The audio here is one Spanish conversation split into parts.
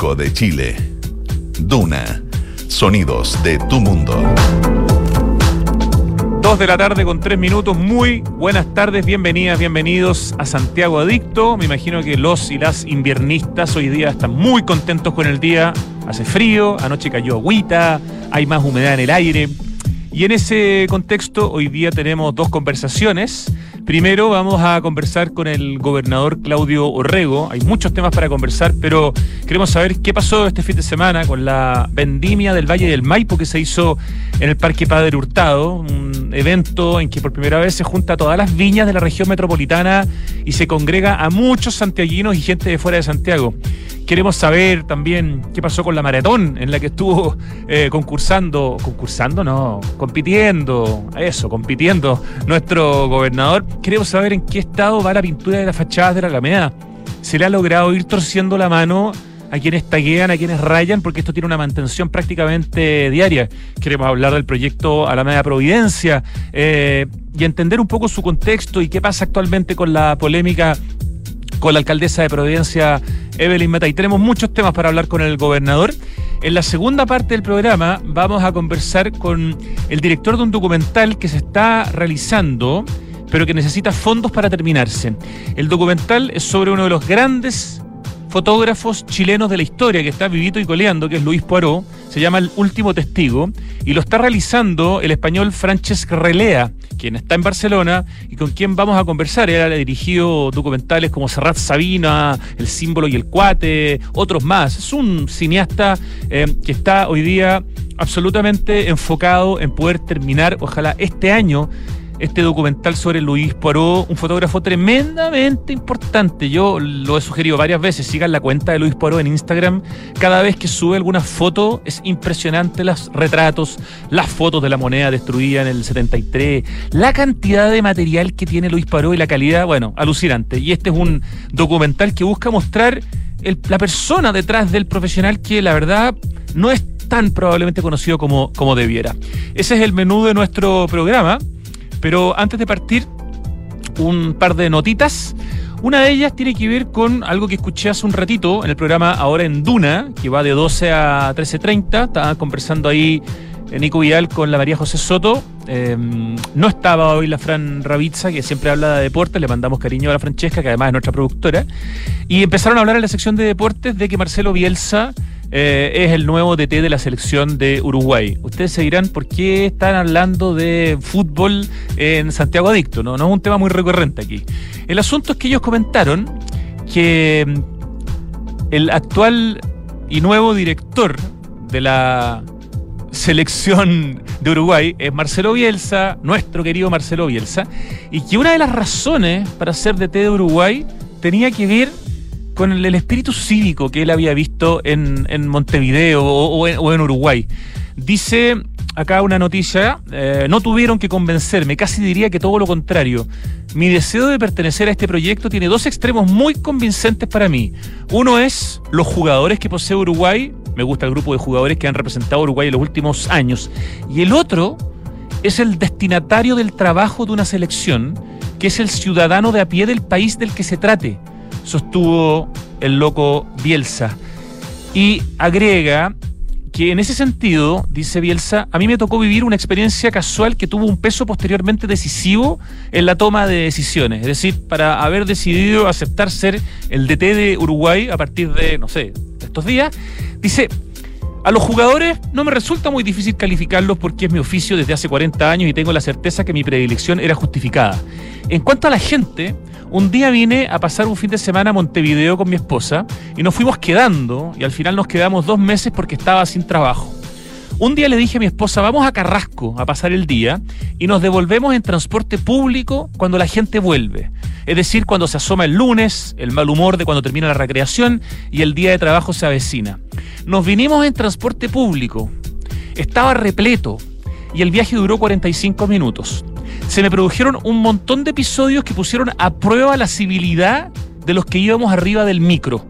5 de Chile. Duna. Sonidos de tu mundo. Dos de la tarde con tres minutos. Muy buenas tardes, bienvenidas, bienvenidos a Santiago Adicto. Me imagino que los y las inviernistas hoy día están muy contentos con el día. Hace frío, anoche cayó agüita, hay más humedad en el aire. Y en ese contexto, hoy día tenemos dos conversaciones. Primero vamos a conversar con el gobernador Claudio Orrego. Hay muchos temas para conversar, pero queremos saber qué pasó este fin de semana con la vendimia del Valle del Maipo que se hizo en el Parque Padre Hurtado, un evento en que por primera vez se junta todas las viñas de la región metropolitana y se congrega a muchos santiaguinos y gente de fuera de Santiago. Queremos saber también qué pasó con la maratón en la que estuvo eh, concursando, concursando, no, compitiendo, eso, compitiendo nuestro gobernador. Queremos saber en qué estado va la pintura de las fachadas de la Alameda. ¿Se le ha logrado ir torciendo la mano a quienes taguean, a quienes rayan, porque esto tiene una mantención prácticamente diaria. Queremos hablar del proyecto Alameda Providencia eh, y entender un poco su contexto y qué pasa actualmente con la polémica con la alcaldesa de Providencia, Evelyn Meta. Y tenemos muchos temas para hablar con el gobernador. En la segunda parte del programa vamos a conversar con el director de un documental que se está realizando, pero que necesita fondos para terminarse. El documental es sobre uno de los grandes fotógrafos chilenos de la historia que está vivito y coleando, que es Luis Poirot, se llama El Último Testigo, y lo está realizando el español Francesc Relea, quien está en Barcelona y con quien vamos a conversar. Él ha dirigido documentales como Serrat Sabina, El Símbolo y el Cuate, otros más. Es un cineasta eh, que está hoy día absolutamente enfocado en poder terminar, ojalá este año, este documental sobre Luis Poirot, un fotógrafo tremendamente importante. Yo lo he sugerido varias veces, sigan la cuenta de Luis Poirot en Instagram. Cada vez que sube alguna foto es impresionante los retratos, las fotos de la moneda destruida en el 73, la cantidad de material que tiene Luis Poirot y la calidad, bueno, alucinante. Y este es un documental que busca mostrar la persona detrás del profesional que la verdad no es tan probablemente conocido como, como debiera. Ese es el menú de nuestro programa. Pero antes de partir, un par de notitas. Una de ellas tiene que ver con algo que escuché hace un ratito en el programa Ahora en Duna, que va de 12 a 13.30. Estaba conversando ahí eh, Nico Vial con la María José Soto. Em, no estaba hoy la Fran Ravizza, que siempre habla de deportes. Le mandamos cariño a la Francesca, que además es nuestra productora. Y empezaron a hablar en la sección de deportes de que Marcelo Bielsa eh, es el nuevo DT de la selección de Uruguay. Ustedes se dirán por qué están hablando de fútbol en Santiago Adicto, ¿no? No es un tema muy recurrente aquí. El asunto es que ellos comentaron que mm, el actual y nuevo director de la selección de Uruguay es Marcelo Bielsa, nuestro querido Marcelo Bielsa, y que una de las razones para ser DT de Uruguay tenía que ver con el, espíritu cívico que él había visto en, Montevideo o, en, Uruguay. Dice acá una noticia, eh, no tuvieron que convencerme, casi diría que todo lo contrario. Mi deseo de pertenecer a este proyecto tiene dos extremos muy convincentes para mí. Uno es los jugadores que posee Uruguay, me gusta el grupo de jugadores que han representado a Uruguay en los últimos años, y el otro es el destinatario del trabajo de una selección, que es el ciudadano de a pie del país del que se trate sostuvo el loco Bielsa. Y agrega que en ese sentido, dice Bielsa, a mí me tocó vivir una experiencia casual que tuvo un peso posteriormente decisivo en la toma de decisiones. Es decir, para haber decidido aceptar ser el DT de Uruguay a partir de, no sé, estos días, dice, a los jugadores no me resulta muy difícil calificarlos porque es mi oficio desde hace 40 años y tengo la certeza que mi predilección era justificada. En cuanto a la gente, un día vine a pasar un fin de semana a Montevideo con mi esposa y nos fuimos quedando y al final nos quedamos dos meses porque estaba sin trabajo. Un día le dije a mi esposa, vamos a Carrasco a pasar el día y nos devolvemos en transporte público cuando la gente vuelve. Es decir, cuando se asoma el lunes, el mal humor de cuando termina la recreación y el día de trabajo se avecina. Nos vinimos en transporte público. Estaba repleto y el viaje duró 45 minutos se me produjeron un montón de episodios que pusieron a prueba la civilidad de los que íbamos arriba del micro.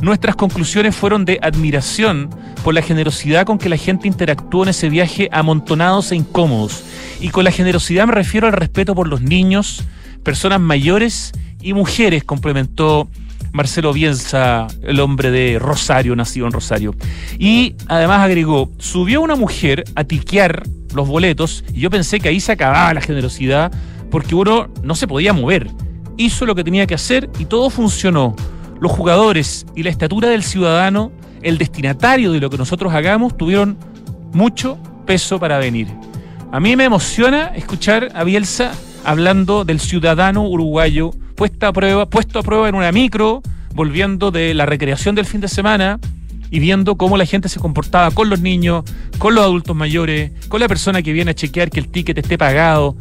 Nuestras conclusiones fueron de admiración por la generosidad con que la gente interactuó en ese viaje amontonados e incómodos. Y con la generosidad me refiero al respeto por los niños, personas mayores y mujeres, complementó Marcelo Bielsa, el hombre de Rosario, nacido en Rosario. Y además agregó, subió una mujer a tiquear los boletos y yo pensé que ahí se acababa la generosidad porque uno no se podía mover. Hizo lo que tenía que hacer y todo funcionó. Los jugadores y la estatura del ciudadano, el destinatario de lo que nosotros hagamos, tuvieron mucho peso para venir. A mí me emociona escuchar a Bielsa hablando del ciudadano uruguayo puesto a prueba, puesto a prueba en una micro, volviendo de la recreación del fin de semana y viendo cómo la gente se comportaba con los niños, con los adultos mayores, con la persona que viene a chequear que el ticket esté pagado.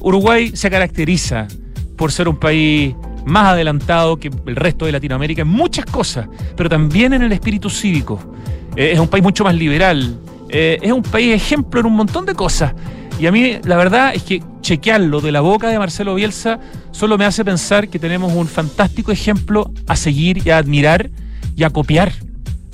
Uruguay se caracteriza por ser un país más adelantado que el resto de Latinoamérica en muchas cosas, pero también en el espíritu cívico. Eh, es un país mucho más liberal, eh, es un país ejemplo en un montón de cosas. Y a mí la verdad es que chequearlo de la boca de Marcelo Bielsa solo me hace pensar que tenemos un fantástico ejemplo a seguir y a admirar y a copiar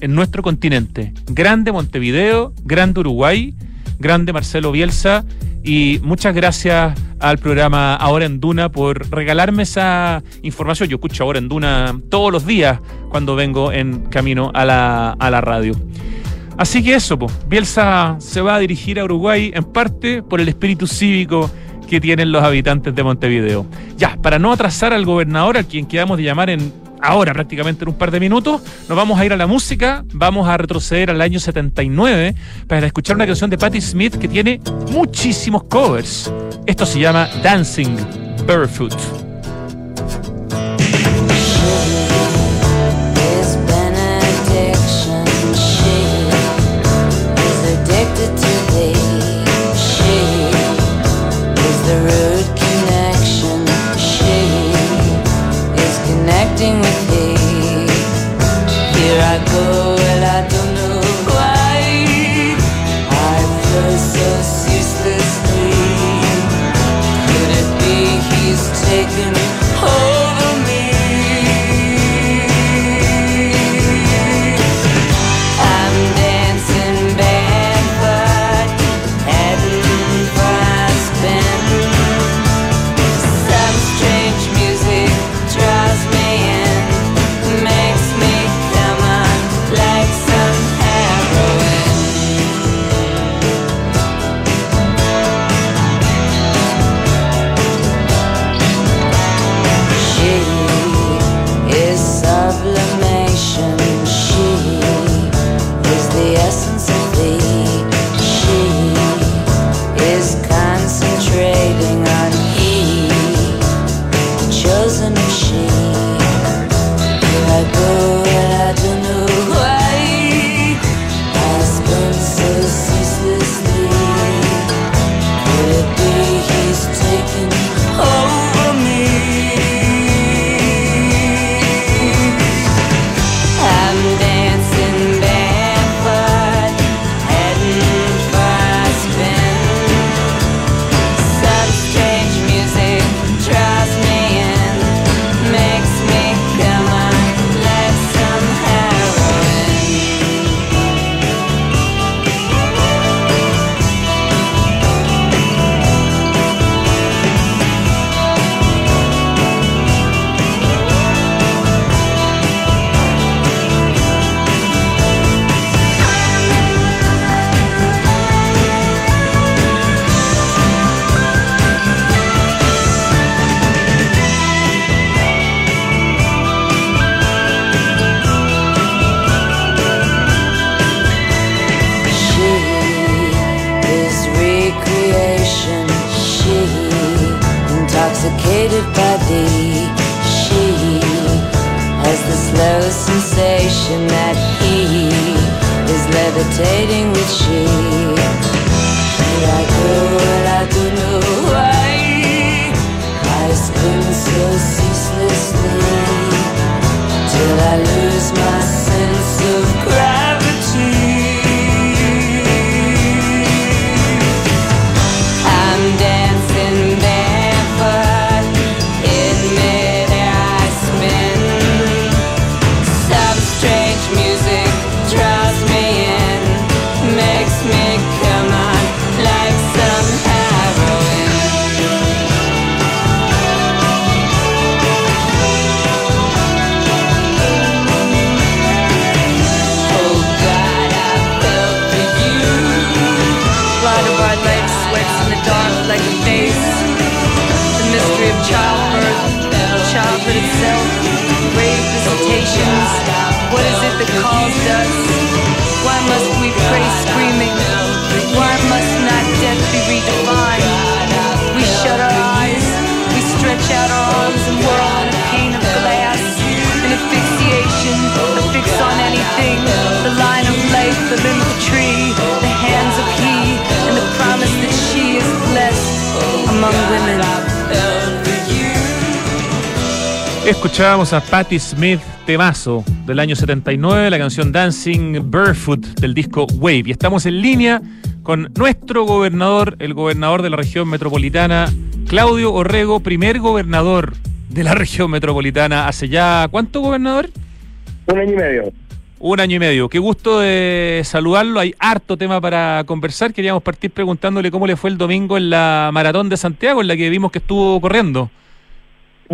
en nuestro continente. Grande Montevideo, grande Uruguay, grande Marcelo Bielsa y muchas gracias al programa Ahora en Duna por regalarme esa información. Yo escucho Ahora en Duna todos los días cuando vengo en camino a la, a la radio. Así que eso, Bielsa se va a dirigir a Uruguay en parte por el espíritu cívico que tienen los habitantes de Montevideo. Ya, para no atrasar al gobernador, a quien quedamos de llamar en ahora prácticamente en un par de minutos, nos vamos a ir a la música, vamos a retroceder al año 79 para escuchar una canción de Patti Smith que tiene muchísimos covers. Esto se llama Dancing Barefoot. Escuchábamos a Patti Smith Temazo del año 79, la canción Dancing Barefoot del disco Wave. Y estamos en línea con nuestro gobernador, el gobernador de la región metropolitana, Claudio Orrego, primer gobernador de la región metropolitana. ¿Hace ya cuánto, gobernador? Un año y medio. Un año y medio. Qué gusto de saludarlo. Hay harto tema para conversar. Queríamos partir preguntándole cómo le fue el domingo en la maratón de Santiago, en la que vimos que estuvo corriendo.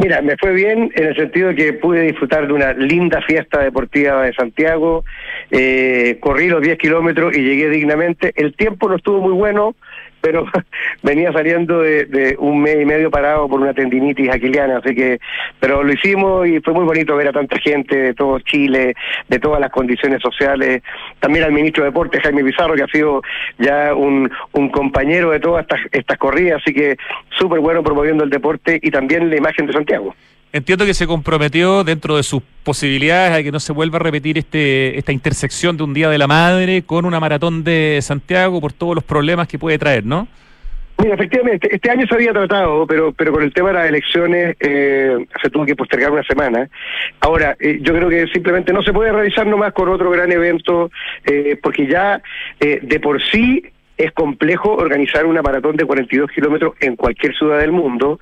Mira, me fue bien en el sentido de que pude disfrutar de una linda fiesta deportiva de Santiago, eh, corrí los 10 kilómetros y llegué dignamente. El tiempo no estuvo muy bueno, pero venía saliendo de, un mes y medio parado por una tendinitis aquiliana, así que, pero lo hicimos y fue muy bonito ver a tanta gente de todo Chile, de todas las condiciones sociales, también al ministro de Deportes, Jaime Pizarro, que ha sido ya un, un compañero de todas estas, estas corridas, así que súper bueno promoviendo el deporte y también la imagen de Santiago. Entiendo que se comprometió dentro de sus posibilidades a que no se vuelva a repetir este, esta intersección de un Día de la Madre con una maratón de Santiago por todos los problemas que puede traer, ¿no? Mira, efectivamente, este año se había tratado, pero pero con el tema de las elecciones eh, se tuvo que postergar una semana. Ahora, eh, yo creo que simplemente no se puede realizar nomás con otro gran evento, eh, porque ya de por sí es complejo organizar una maratón de 42 kilómetros en cualquier ciudad del mundo.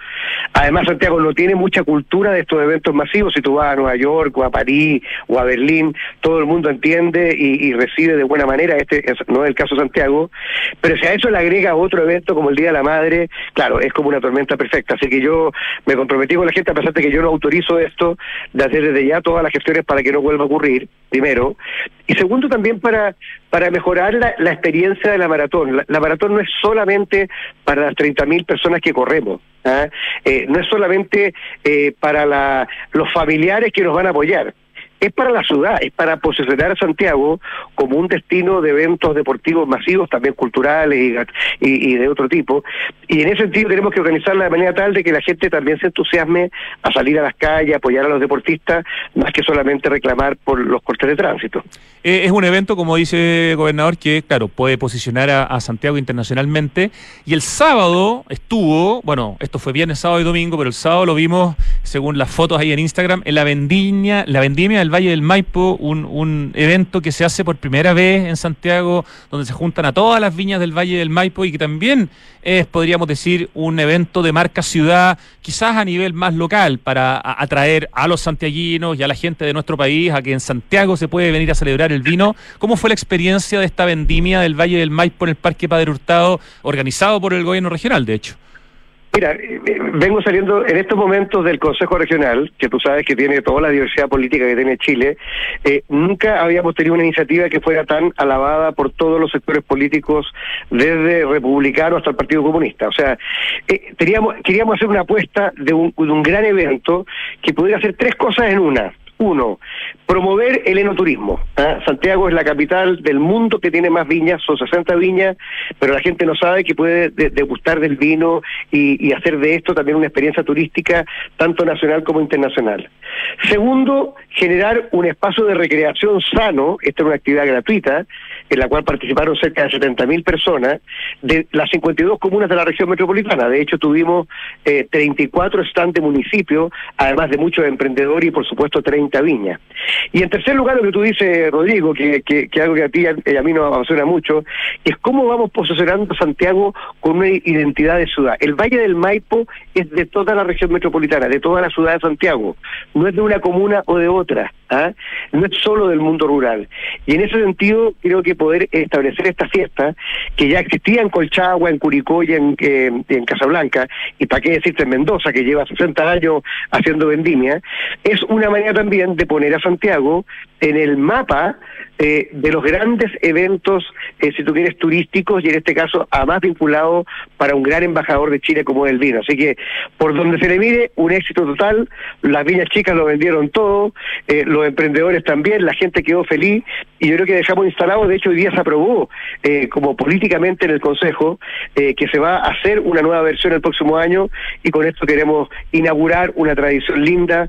Además, Santiago no tiene mucha cultura de estos eventos masivos. Si tú vas a Nueva York o a París o a Berlín, todo el mundo entiende y, recibe de buena manera. Este no es el caso de Santiago. Pero si a eso le agrega otro evento como el Día de la Madre, claro, es como una tormenta perfecta. Así que yo me comprometí con la gente, a pesar de que yo no autorizo esto, de hacer desde ya todas las gestiones para que no vuelva a ocurrir, primero. Y segundo, también para, para mejorar la experiencia de la maratón. La, maratón no es solamente para las 30.000 personas que corremos, ¿ah? eh, no es solamente eh, para los familiares que nos van a apoyar es para la ciudad, es para posicionar a Santiago como un destino de eventos deportivos masivos, también culturales y, de otro tipo. Y en ese sentido tenemos que organizarla de manera tal de que la gente también se entusiasme a salir a las calles, apoyar a los deportistas, más que solamente reclamar por los cortes de tránsito. Eh, es un evento, como dice el gobernador, que, claro, puede posicionar a, Santiago internacionalmente. Y el sábado estuvo, bueno, esto fue viernes, sábado y domingo, pero el sábado lo vimos, según las fotos ahí en Instagram, en la vendimia, la vendimia Valle del Maipo, un, un evento que se hace por primera vez en Santiago, donde se juntan a todas las viñas del Valle del Maipo y que también es, podríamos decir, un evento de marca ciudad, quizás a nivel más local, para atraer a los santiaguinos y a la gente de nuestro país a que en Santiago se puede venir a celebrar el vino. ¿Cómo fue la experiencia de esta vendimia del Valle del Maipo en el Parque Padre Hurtado, organizado por el gobierno regional, de hecho? Mira, eh, eh, vengo saliendo en estos momentos del Consejo Regional, que tú sabes que tiene toda la diversidad política que tiene Chile. Eh, nunca habíamos tenido una iniciativa que fuera tan alabada por todos los sectores políticos, desde republicano hasta el Partido Comunista. O sea, teníamos, queríamos hacer una apuesta de un, de un gran evento que pudiera hacer tres cosas en una. Uno, promover el enoturismo. ¿ah? Santiago es la capital del mundo que tiene más viñas, son 60 viñas, pero la gente no sabe que puede degustar del vino y, hacer de esto también una experiencia turística tanto nacional como internacional. Segundo, generar un espacio de recreación sano, esta es una actividad gratuita, en la cual participaron cerca de 70.000 personas de las 52 comunas de la región metropolitana. De hecho, tuvimos eh, 34 stands de municipios, además de muchos emprendedores y, por supuesto, 30 viñas. Y en tercer lugar, lo que tú dices, Rodrigo, que, que, algo que a ti y a mí nos apasiona mucho, es cómo vamos posicionando Santiago con una identidad de ciudad. El Valle del Maipo es de toda la región metropolitana, de toda la ciudad de Santiago, no es de una comuna o de otra, ¿ah? no es solo del mundo rural. Y en ese sentido, creo que poder establecer esta fiesta, que ya existía en Colchagua, en Curicó y en, en Casablanca, y para qué decirte en Mendoza, que lleva 60 años haciendo vendimia, es una manera también de poner a Santiago en el mapa eh, de los grandes eventos, eh, si tú quieres, turísticos y en este caso a más vinculado para un gran embajador de Chile como es el vino. Así que por donde se le mire, un éxito total, las viñas chicas lo vendieron todo, eh, los emprendedores también, la gente quedó feliz y yo creo que dejamos instalado, de hecho hoy día se aprobó como políticamente en el Consejo que se va a hacer una nueva versión el próximo año y con esto queremos inaugurar una tradición linda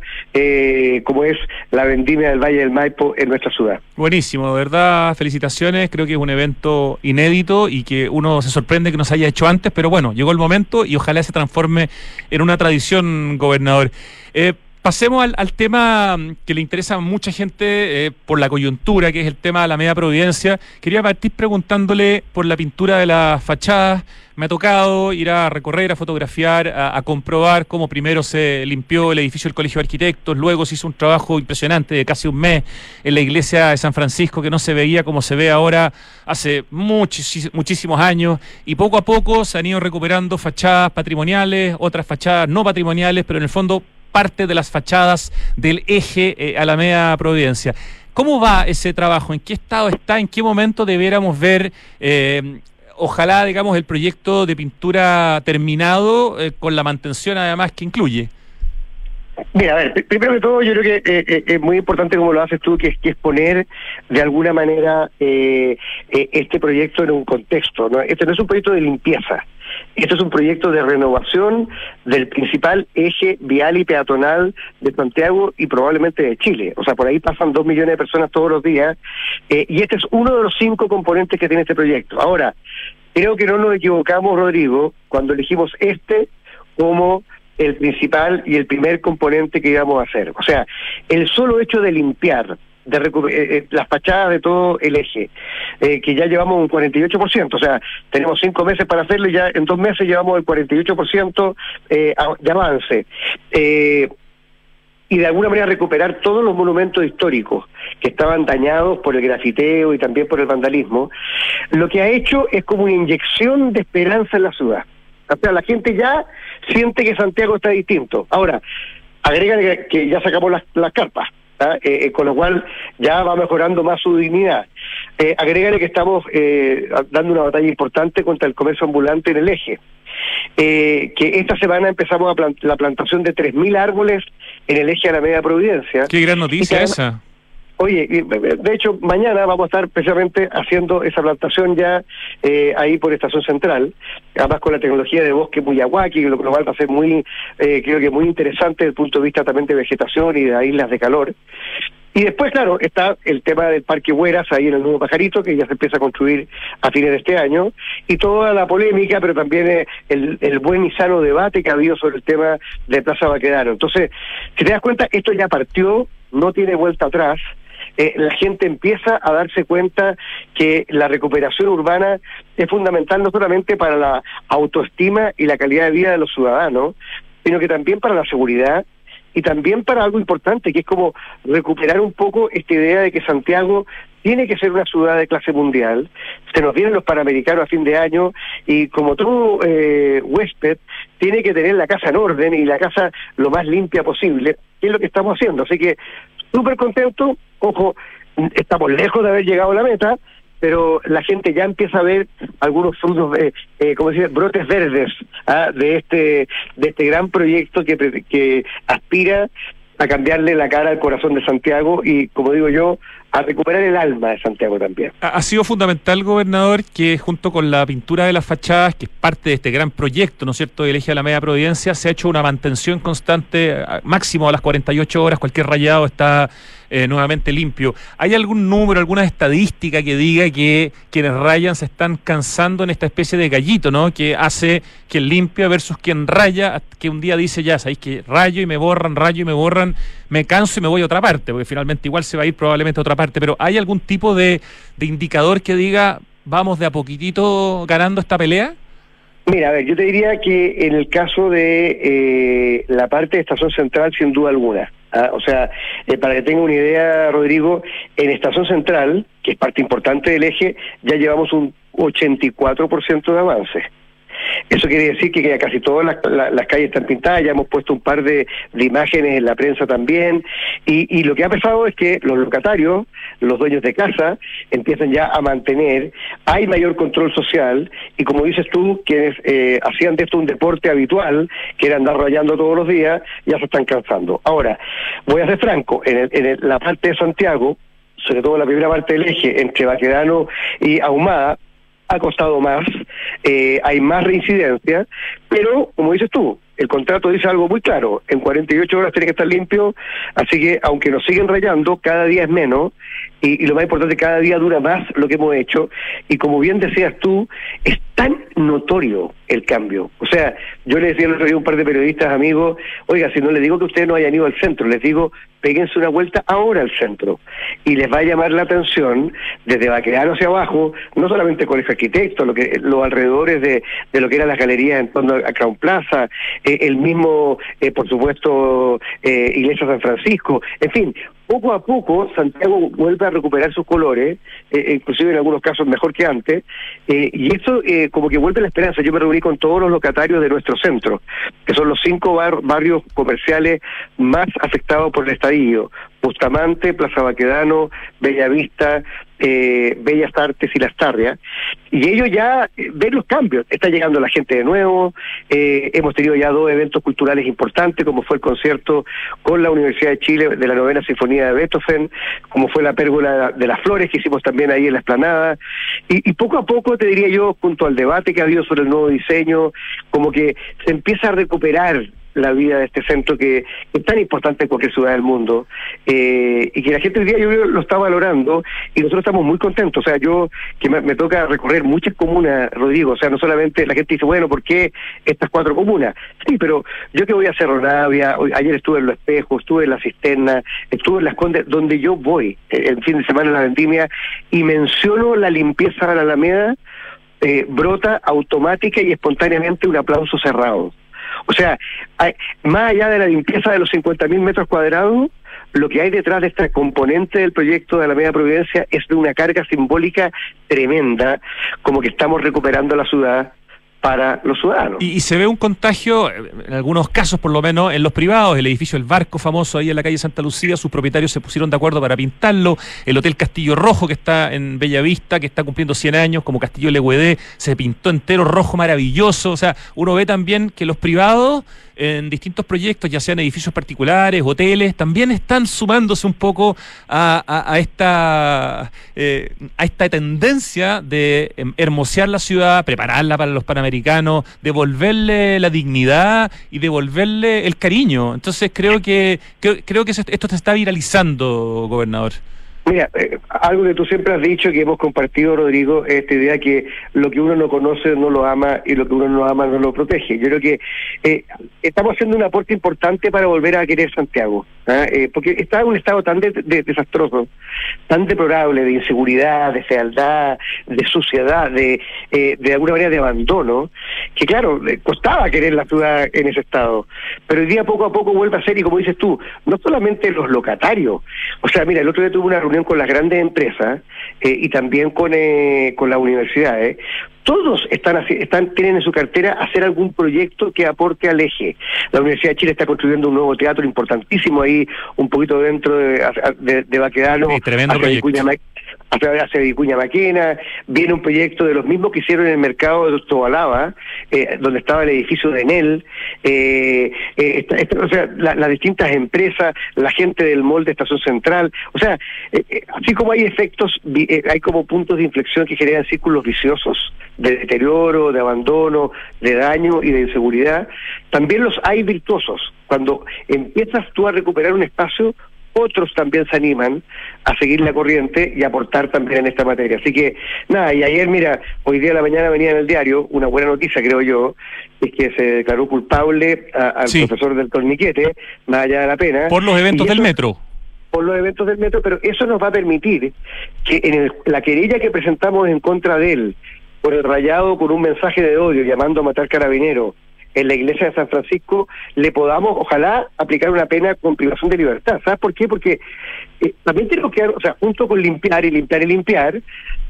como es la vendimia del Valle del Maipo en nuestra ciudad. Buenísimo, de verdad, felicitaciones. Creo que es un evento inédito y que uno se sorprende que no se haya hecho antes, pero bueno, llegó el momento y ojalá se transforme en una tradición, gobernador. Eh, Pasemos al, tema mm, que le interesa a mucha gente eh, por la coyuntura, que es el tema de la media providencia. Quería partir preguntándole por la pintura de las fachadas. Me ha tocado ir a recorrer, a fotografiar, a, comprobar cómo primero se limpió el edificio del Colegio de Arquitectos, luego se hizo un trabajo impresionante de casi un mes en la iglesia de San Francisco, que no se veía como se ve ahora hace muchísimos años, y poco a poco se han ido recuperando fachadas patrimoniales, otras fachadas no patrimoniales, pero en el fondo parte de las fachadas del eje eh, Alameda Providencia. ¿Cómo va ese trabajo? ¿En qué estado está? ¿En qué momento debiéramos ver, eh, ojalá, digamos, el proyecto de pintura terminado eh, con la mantención además que incluye? Mira, a ver, primero que todo yo creo que es muy importante como lo haces tú, que es, que es poner de alguna manera este proyecto en un contexto. ¿no? Este no es un proyecto de limpieza, este es un proyecto de renovación del principal eje vial y peatonal de Santiago y probablemente de Chile. O sea, por ahí pasan dos millones de personas todos los días eh, y este es uno de los cinco componentes que tiene este proyecto. Ahora, creo que no nos equivocamos, Rodrigo, cuando elegimos este como el principal y el primer componente que íbamos a hacer. O sea, el solo hecho de limpiar de eh, eh, las fachadas de todo el eje, eh, que ya llevamos un 48%, o sea, tenemos cinco meses para hacerlo y ya en dos meses llevamos el 48% eh, de avance. y de alguna manera recuperar todos los monumentos históricos que estaban dañados por el grafiteo y también por el vandalismo, lo que ha hecho es como una inyección de esperanza en la ciudad. La gente ya siente que Santiago está distinto. Ahora, agrega que ya sacamos las, las carpas. ¿Ah? Eh, eh, con lo cual ya va mejorando más su dignidad. Eh, agrégale que estamos eh, dando una batalla importante contra el comercio ambulante en el eje. que esta semana empezamos a la plantación de 3.000 árboles en el eje a la media Providencia. Qué gran noticia esa. Oye, de hecho, mañana vamos a estar precisamente haciendo esa plantación ya eh, ahí por Estación Central, además con la tecnología de bosque Muyahuaki, lo cual va a ser muy, eh, creo que muy interesante desde el punto de vista también de vegetación y de islas de calor. Y después, claro, está el tema del Parque Hueras, ahí en el Nuevo Pajarito, que ya se empieza a construir a fines de este año, y toda la polémica, pero también eh, el, el buen y sano debate que ha habido sobre el tema de Plaza Baquedano. Entonces, si te das cuenta, esto ya partió, no tiene vuelta atrás, eh, la gente empieza a darse cuenta que la recuperación urbana es fundamental no solamente para la autoestima y la calidad de vida de los ciudadanos, sino que también para la seguridad y también para algo importante, que es como recuperar un poco esta idea de que Santiago tiene que ser una ciudad de clase mundial. Se nos vienen los panamericanos a fin de año y como todo eh, huésped tiene que tener la casa en orden y la casa lo más limpia posible, que es lo que estamos haciendo. Así que súper contento, ojo, estamos lejos de haber llegado a la meta, pero la gente ya empieza a ver algunos frutos, de, eh, como decir, brotes verdes ¿ah? de este de este gran proyecto que, que aspira a cambiarle la cara al corazón de Santiago y, como digo yo, a recuperar el alma de Santiago también. Ha sido fundamental, gobernador, que junto con la pintura de las fachadas, que es parte de este gran proyecto, ¿no es cierto?, de Eje a la Media Providencia, se ha hecho una mantención constante, máximo a las 48 horas, cualquier rayado está eh, nuevamente limpio. ¿Hay algún número, alguna estadística que diga que quienes rayan se están cansando en esta especie de gallito, ¿no? Que hace quien limpia versus quien raya, que un día dice ya, sabéis que rayo y me borran, rayo y me borran, me canso y me voy a otra parte, porque finalmente igual se va a ir probablemente a otra parte. Pero ¿hay algún tipo de, indicador que diga vamos de a poquitito ganando esta pelea? Mira, a ver, yo te diría que en el caso de eh, la parte de Estación Central, sin duda alguna. ¿Ah? O sea, eh, para que tenga una idea, Rodrigo, en Estación Central, que es parte importante del eje, ya llevamos un 84% de avance. Eso quiere decir que ya casi todas las, la- calles están pintadas, ya hemos puesto un par de, de imágenes en la prensa también, y, y lo que ha pasado es que los locatarios, los dueños de casa, empiezan ya a mantener, hay mayor control social, y como dices tú, quienes eh, hacían de esto un deporte habitual, que era andar rayando todos los días, ya se están cansando. Ahora, voy a ser franco, en, el- en la parte de Santiago, sobre todo la primera parte del eje, entre Baquedano y Ahumada, ha costado más, eh, hay más reincidencia, pero como dices tú, el contrato dice algo muy claro, en 48 horas tiene que estar limpio, así que aunque nos siguen rayando, cada día es menos, y, lo más importante, cada día dura más lo que hemos hecho, y como bien decías tú, es tan notorio el cambio. O sea, yo le decía el otro día a un par de periodistas amigos, oiga, si no les digo que ustedes no hayan ido al centro, les digo, péguense una vuelta ahora al centro, y les va a llamar la atención desde Baquedano hacia abajo, no solamente con ese arquitecto, lo que los alrededores de, de lo que eran las galerías en torno a Crown Plaza, el mismo, eh, por supuesto, eh, Iglesia San Francisco, en fin, poco a poco Santiago vuelve a recuperar sus colores, eh, inclusive en algunos casos mejor que antes, eh, y eh, como que vuelve la esperanza. Yo me reuní con todos los locatarios de nuestro centro, que son los cinco bar- barrios comerciales más afectados por el estadio. Bustamante, Plaza Baquedano, Bellavista, eh, Bellas Artes y Las Tarrias. Y ellos ya eh, ven los cambios. Está llegando la gente de nuevo. eh, hemos tenido ya dos eventos culturales importantes, como fue el concierto con la Universidad de Chile de la novena Sinfonía de Beethoven, como fue la Pérgola de las Flores que hicimos también ahí en la esplanada. Y, poco a poco, te diría yo, junto al debate que ha habido sobre el nuevo diseño, como que se empieza a recuperar la vida de este centro que es tan importante en cualquier ciudad del mundo eh, y que la gente hoy día yo lo está valorando y nosotros estamos muy contentos. O sea, yo que me, me toca recorrer muchas comunas, Rodrigo, o sea, no solamente la gente dice, bueno, ¿por qué estas cuatro comunas? Sí, pero yo que voy a Cerro Navia, hoy- ayer estuve en Los Espejos, estuve en La Cisterna, estuve en Las Condes, donde yo voy eh, el fin de semana en la vendimia y menciono la limpieza de la Alameda, eh, brota automática y espontáneamente un aplauso cerrado. O sea, hay- más allá de la limpieza de los 50.000 metros cuadrados, lo que hay detrás de esta componente del proyecto de la Media Providencia es de una carga simbólica tremenda, como que estamos recuperando la ciudad para los ciudadanos. Y, se ve un contagio, en algunos casos por lo menos, en los privados. El edificio El Barco, famoso ahí en la calle Santa Lucía, sus propietarios se pusieron de acuerdo para pintarlo. El Hotel Castillo Rojo, que está en Bellavista, que está cumpliendo 100 años, como Castillo Legüedé, se pintó entero rojo, maravilloso. O sea, uno ve también que los privados, en distintos proyectos, ya sean edificios particulares, hoteles, también están sumándose un poco a, a- esta, eh, a esta tendencia de em, hermosear la ciudad, prepararla para los panamericanos, devolverle la dignidad y devolverle el cariño. Entonces creo que creo, creo que esto se está viralizando, gobernador. Mira, eh, algo que tú siempre has dicho que hemos compartido, Rodrigo, es esta idea que lo que uno no conoce no lo ama y lo que uno no ama no lo protege. Yo creo que eh, estamos haciendo un aporte importante para volver a querer Santiago. Eh, porque está en un estado tan de- de- desastroso, tan deplorable de inseguridad, de fealdad, de suciedad, de, eh, de alguna manera de abandono, que claro, costaba querer la ciudad en ese estado. Pero hoy día poco a poco vuelve a ser, y como dices tú, no solamente los locatarios. O sea, mira, el otro día tuve una reunión con las grandes empresas eh, y también con, eh, con las universidades. Todos están, están tienen en su cartera hacer algún proyecto que aporte al eje. La Universidad de Chile está construyendo un nuevo teatro importantísimo ahí, un poquito dentro de, de, de Baquedano, Sí, tremendo proyecto. Ma- hacia, hacia Vicuña Maquena, viene un proyecto de los mismos que hicieron en el mercado de Tobalaba, eh, donde estaba el edificio de Enel, eh, eh, esta- o sea, la- las distintas empresas, la gente del molde Estación Central, o sea, eh, eh, así como hay efectos, hay como puntos de inflexión que generan círculos viciosos de deterioro, de abandono, de daño y de inseguridad, también los hay virtuosos. Cuando empiezas tú a recuperar un espacio, otros también se animan a seguir la corriente y aportar también en esta materia. Así que, nada, y ayer, mira, hoy día de la mañana venía en el diario una buena noticia, creo yo, es que se declaró culpable a- al Sí. profesor del torniquete, más allá de la pena. Por los eventos Y del eso- metro. por los eventos del metro, pero eso nos va a permitir que en el- la querella que presentamos en contra de él, por el rayado con un mensaje de odio llamando a matar carabineros en la iglesia de San Francisco le podamos, ojalá, aplicar una pena con privación de libertad. ¿Sabes por qué? Porque eh, también tenemos que dar, o sea, junto con limpiar y limpiar y limpiar,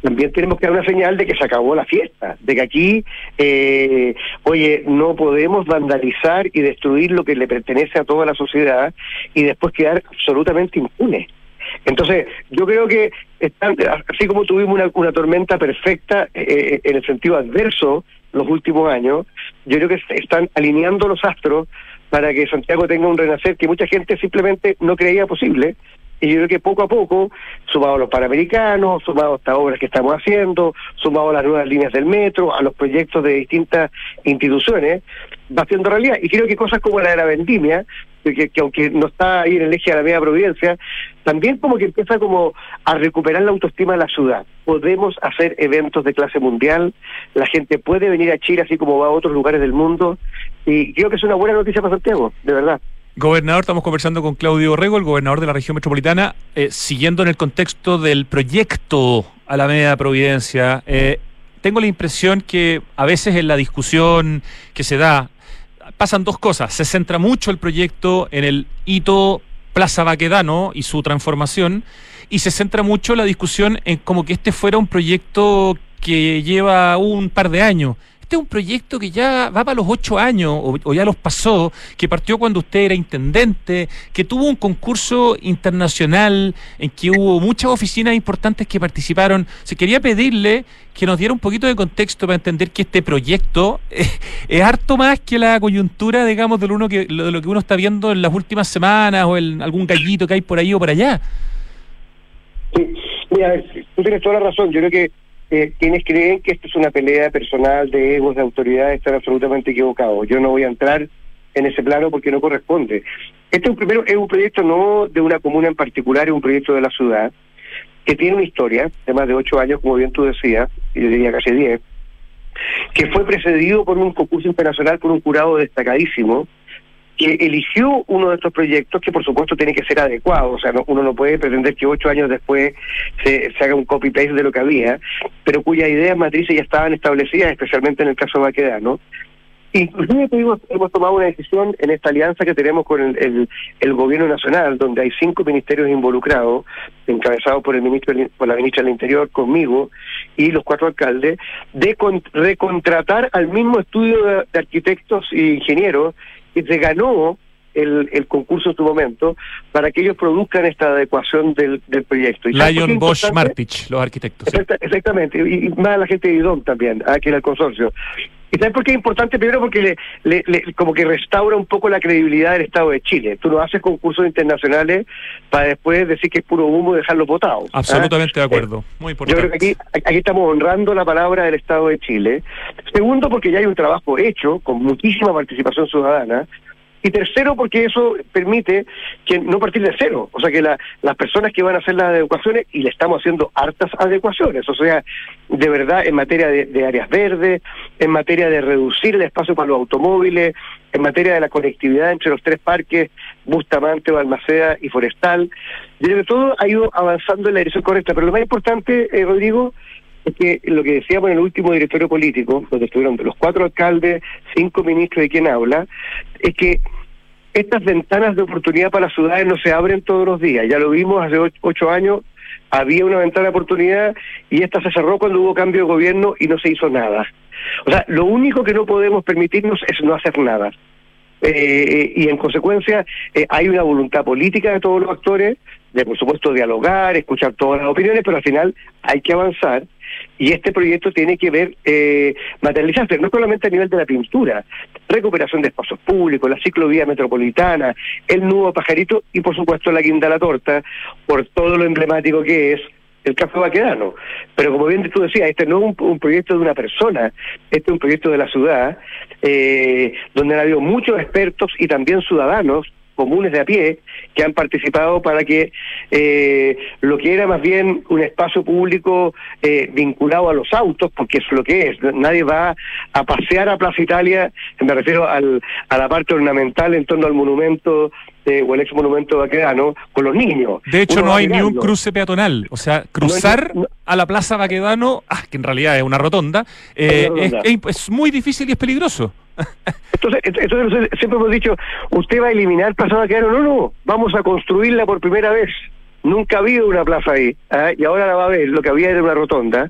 también tenemos que dar una señal de que se acabó la fiesta, de que aquí, eh, oye, no podemos vandalizar y destruir lo que le pertenece a toda la sociedad y después quedar absolutamente impunes. Entonces, yo creo que están, así como tuvimos una, una tormenta perfecta eh, en el sentido adverso los últimos años, yo creo que están alineando los astros para que Santiago tenga un renacer que mucha gente simplemente no creía posible. Y yo creo que poco a poco, sumado a los panamericanos, sumado a estas obras que estamos haciendo, sumado a las nuevas líneas del metro, a los proyectos de distintas instituciones, va haciendo realidad. Y creo que cosas como la de la vendimia, que, que, aunque no está ahí en el eje de la media providencia, también como que empieza como a recuperar la autoestima de la ciudad. Podemos hacer eventos de clase mundial, la gente puede venir a Chile así como va a otros lugares del mundo, y creo que es una buena noticia para Santiago, de verdad. Gobernador, estamos conversando con Claudio Rego, el gobernador de la región metropolitana, eh, siguiendo en el contexto del proyecto a la media providencia. Eh, tengo la impresión que a veces en la discusión que se da pasan dos cosas. Se centra mucho el proyecto en el hito Plaza Baquedano y su transformación, y se centra mucho la discusión en como que este fuera un proyecto que lleva un par de años. Este es un proyecto que ya va para los ocho años, o, ya los pasó, que partió cuando usted era intendente, que tuvo un concurso internacional en que hubo muchas oficinas importantes que participaron. Se quería pedirle que nos diera un poquito de contexto para entender que este proyecto es, harto más que la coyuntura, digamos, de lo, uno que, de lo que uno está viendo en las últimas semanas o en algún gallito que hay por ahí o por allá. Sí, mira, tú tienes toda la razón. Yo creo que eh, quienes creen que esto es una pelea personal de egos de autoridad están absolutamente equivocados. Yo no voy a entrar en ese plano porque no corresponde. Este es un, primero, es un proyecto no de una comuna en particular, es un proyecto de la ciudad que tiene una historia de más de ocho años, como bien tú decías, y yo diría casi diez, que fue precedido por un concurso internacional por un jurado destacadísimo, que eligió uno de estos proyectos que por supuesto tiene que ser adecuado, o sea, uno no puede pretender que ocho años después se, haga un copy-paste de lo que había, pero cuyas ideas matrices ya estaban establecidas, especialmente en el caso de Baquedano. Inclusive tuvimos, hemos tomado una decisión en esta alianza que tenemos con el, el, gobierno nacional, donde hay cinco ministerios involucrados, encabezados por el ministro por la ministra del Interior, conmigo y los cuatro alcaldes, de recontratar al mismo estudio de, de arquitectos e ingenieros que se ganó el, el, concurso en su momento para que ellos produzcan esta adecuación del, del proyecto. Lion Bosch Martich, los arquitectos. exactamente, y, más la gente de IDOM también, aquí en el consorcio. ¿Y sabes por qué es importante? Primero porque le, le, como que restaura un poco la credibilidad del Estado de Chile. Tú no haces concursos internacionales para después decir que es puro humo y dejarlo votado. ¿ah? Absolutamente de acuerdo. Muy importante. Yo creo que aquí, aquí estamos honrando la palabra del Estado de Chile. Segundo, porque ya hay un trabajo hecho con muchísima participación ciudadana y tercero, porque eso permite que no partir de cero, o sea que las personas que van a hacer las adecuaciones, y le estamos haciendo hartas adecuaciones, o sea, de verdad en materia de, áreas verdes, en materia de reducir el espacio para los automóviles, en materia de la conectividad entre los tres parques, Bustamante, Balmaceda y Forestal, y de todo ha ido avanzando en la dirección correcta, pero lo más importante, eh, Rodrigo, es que lo que decíamos en el último directorio político, donde estuvieron los cuatro alcaldes, cinco ministros y quien habla, es que estas ventanas de oportunidad para las ciudades no se abren todos los días. Ya lo vimos hace ocho años, había una ventana de oportunidad y esta se cerró cuando hubo cambio de gobierno y no se hizo nada. O sea, lo único que no podemos permitirnos es no hacer nada. Eh, y en consecuencia eh, hay una voluntad política de todos los actores de por supuesto dialogar, escuchar todas las opiniones, pero al final hay que avanzar y este proyecto tiene que ver eh, materializarse no solamente a nivel de la pintura, recuperación de espacios públicos, la ciclovía metropolitana, el nuevo pajarito y por supuesto la guinda a la torta, por todo lo emblemático que es el café vaquedano. Pero como bien tú decías, este no es un, proyecto de una persona, este es un proyecto de la ciudad, eh, donde han habido muchos expertos y también ciudadanos comunes de a pie que han participado para que eh, lo que era más bien un espacio público eh, vinculado a los autos, porque es lo que es, nadie va a pasear a Plaza Italia, me refiero al, a la parte ornamental en torno al monumento eh, o el ex monumento Baquedano con los niños. De hecho, no hay ni un cruce peatonal. O sea, cruzar a la Plaza Baquedano, ah, que en realidad es una rotonda, es, muy difícil y es peligroso. Entonces, entonces siempre hemos dicho, usted va a eliminar Plaza Baquedano. No, no, vamos a construirla por primera vez. Nunca ha habido una plaza ahí, ¿ah? y ahora la va a ver, lo que había era una rotonda.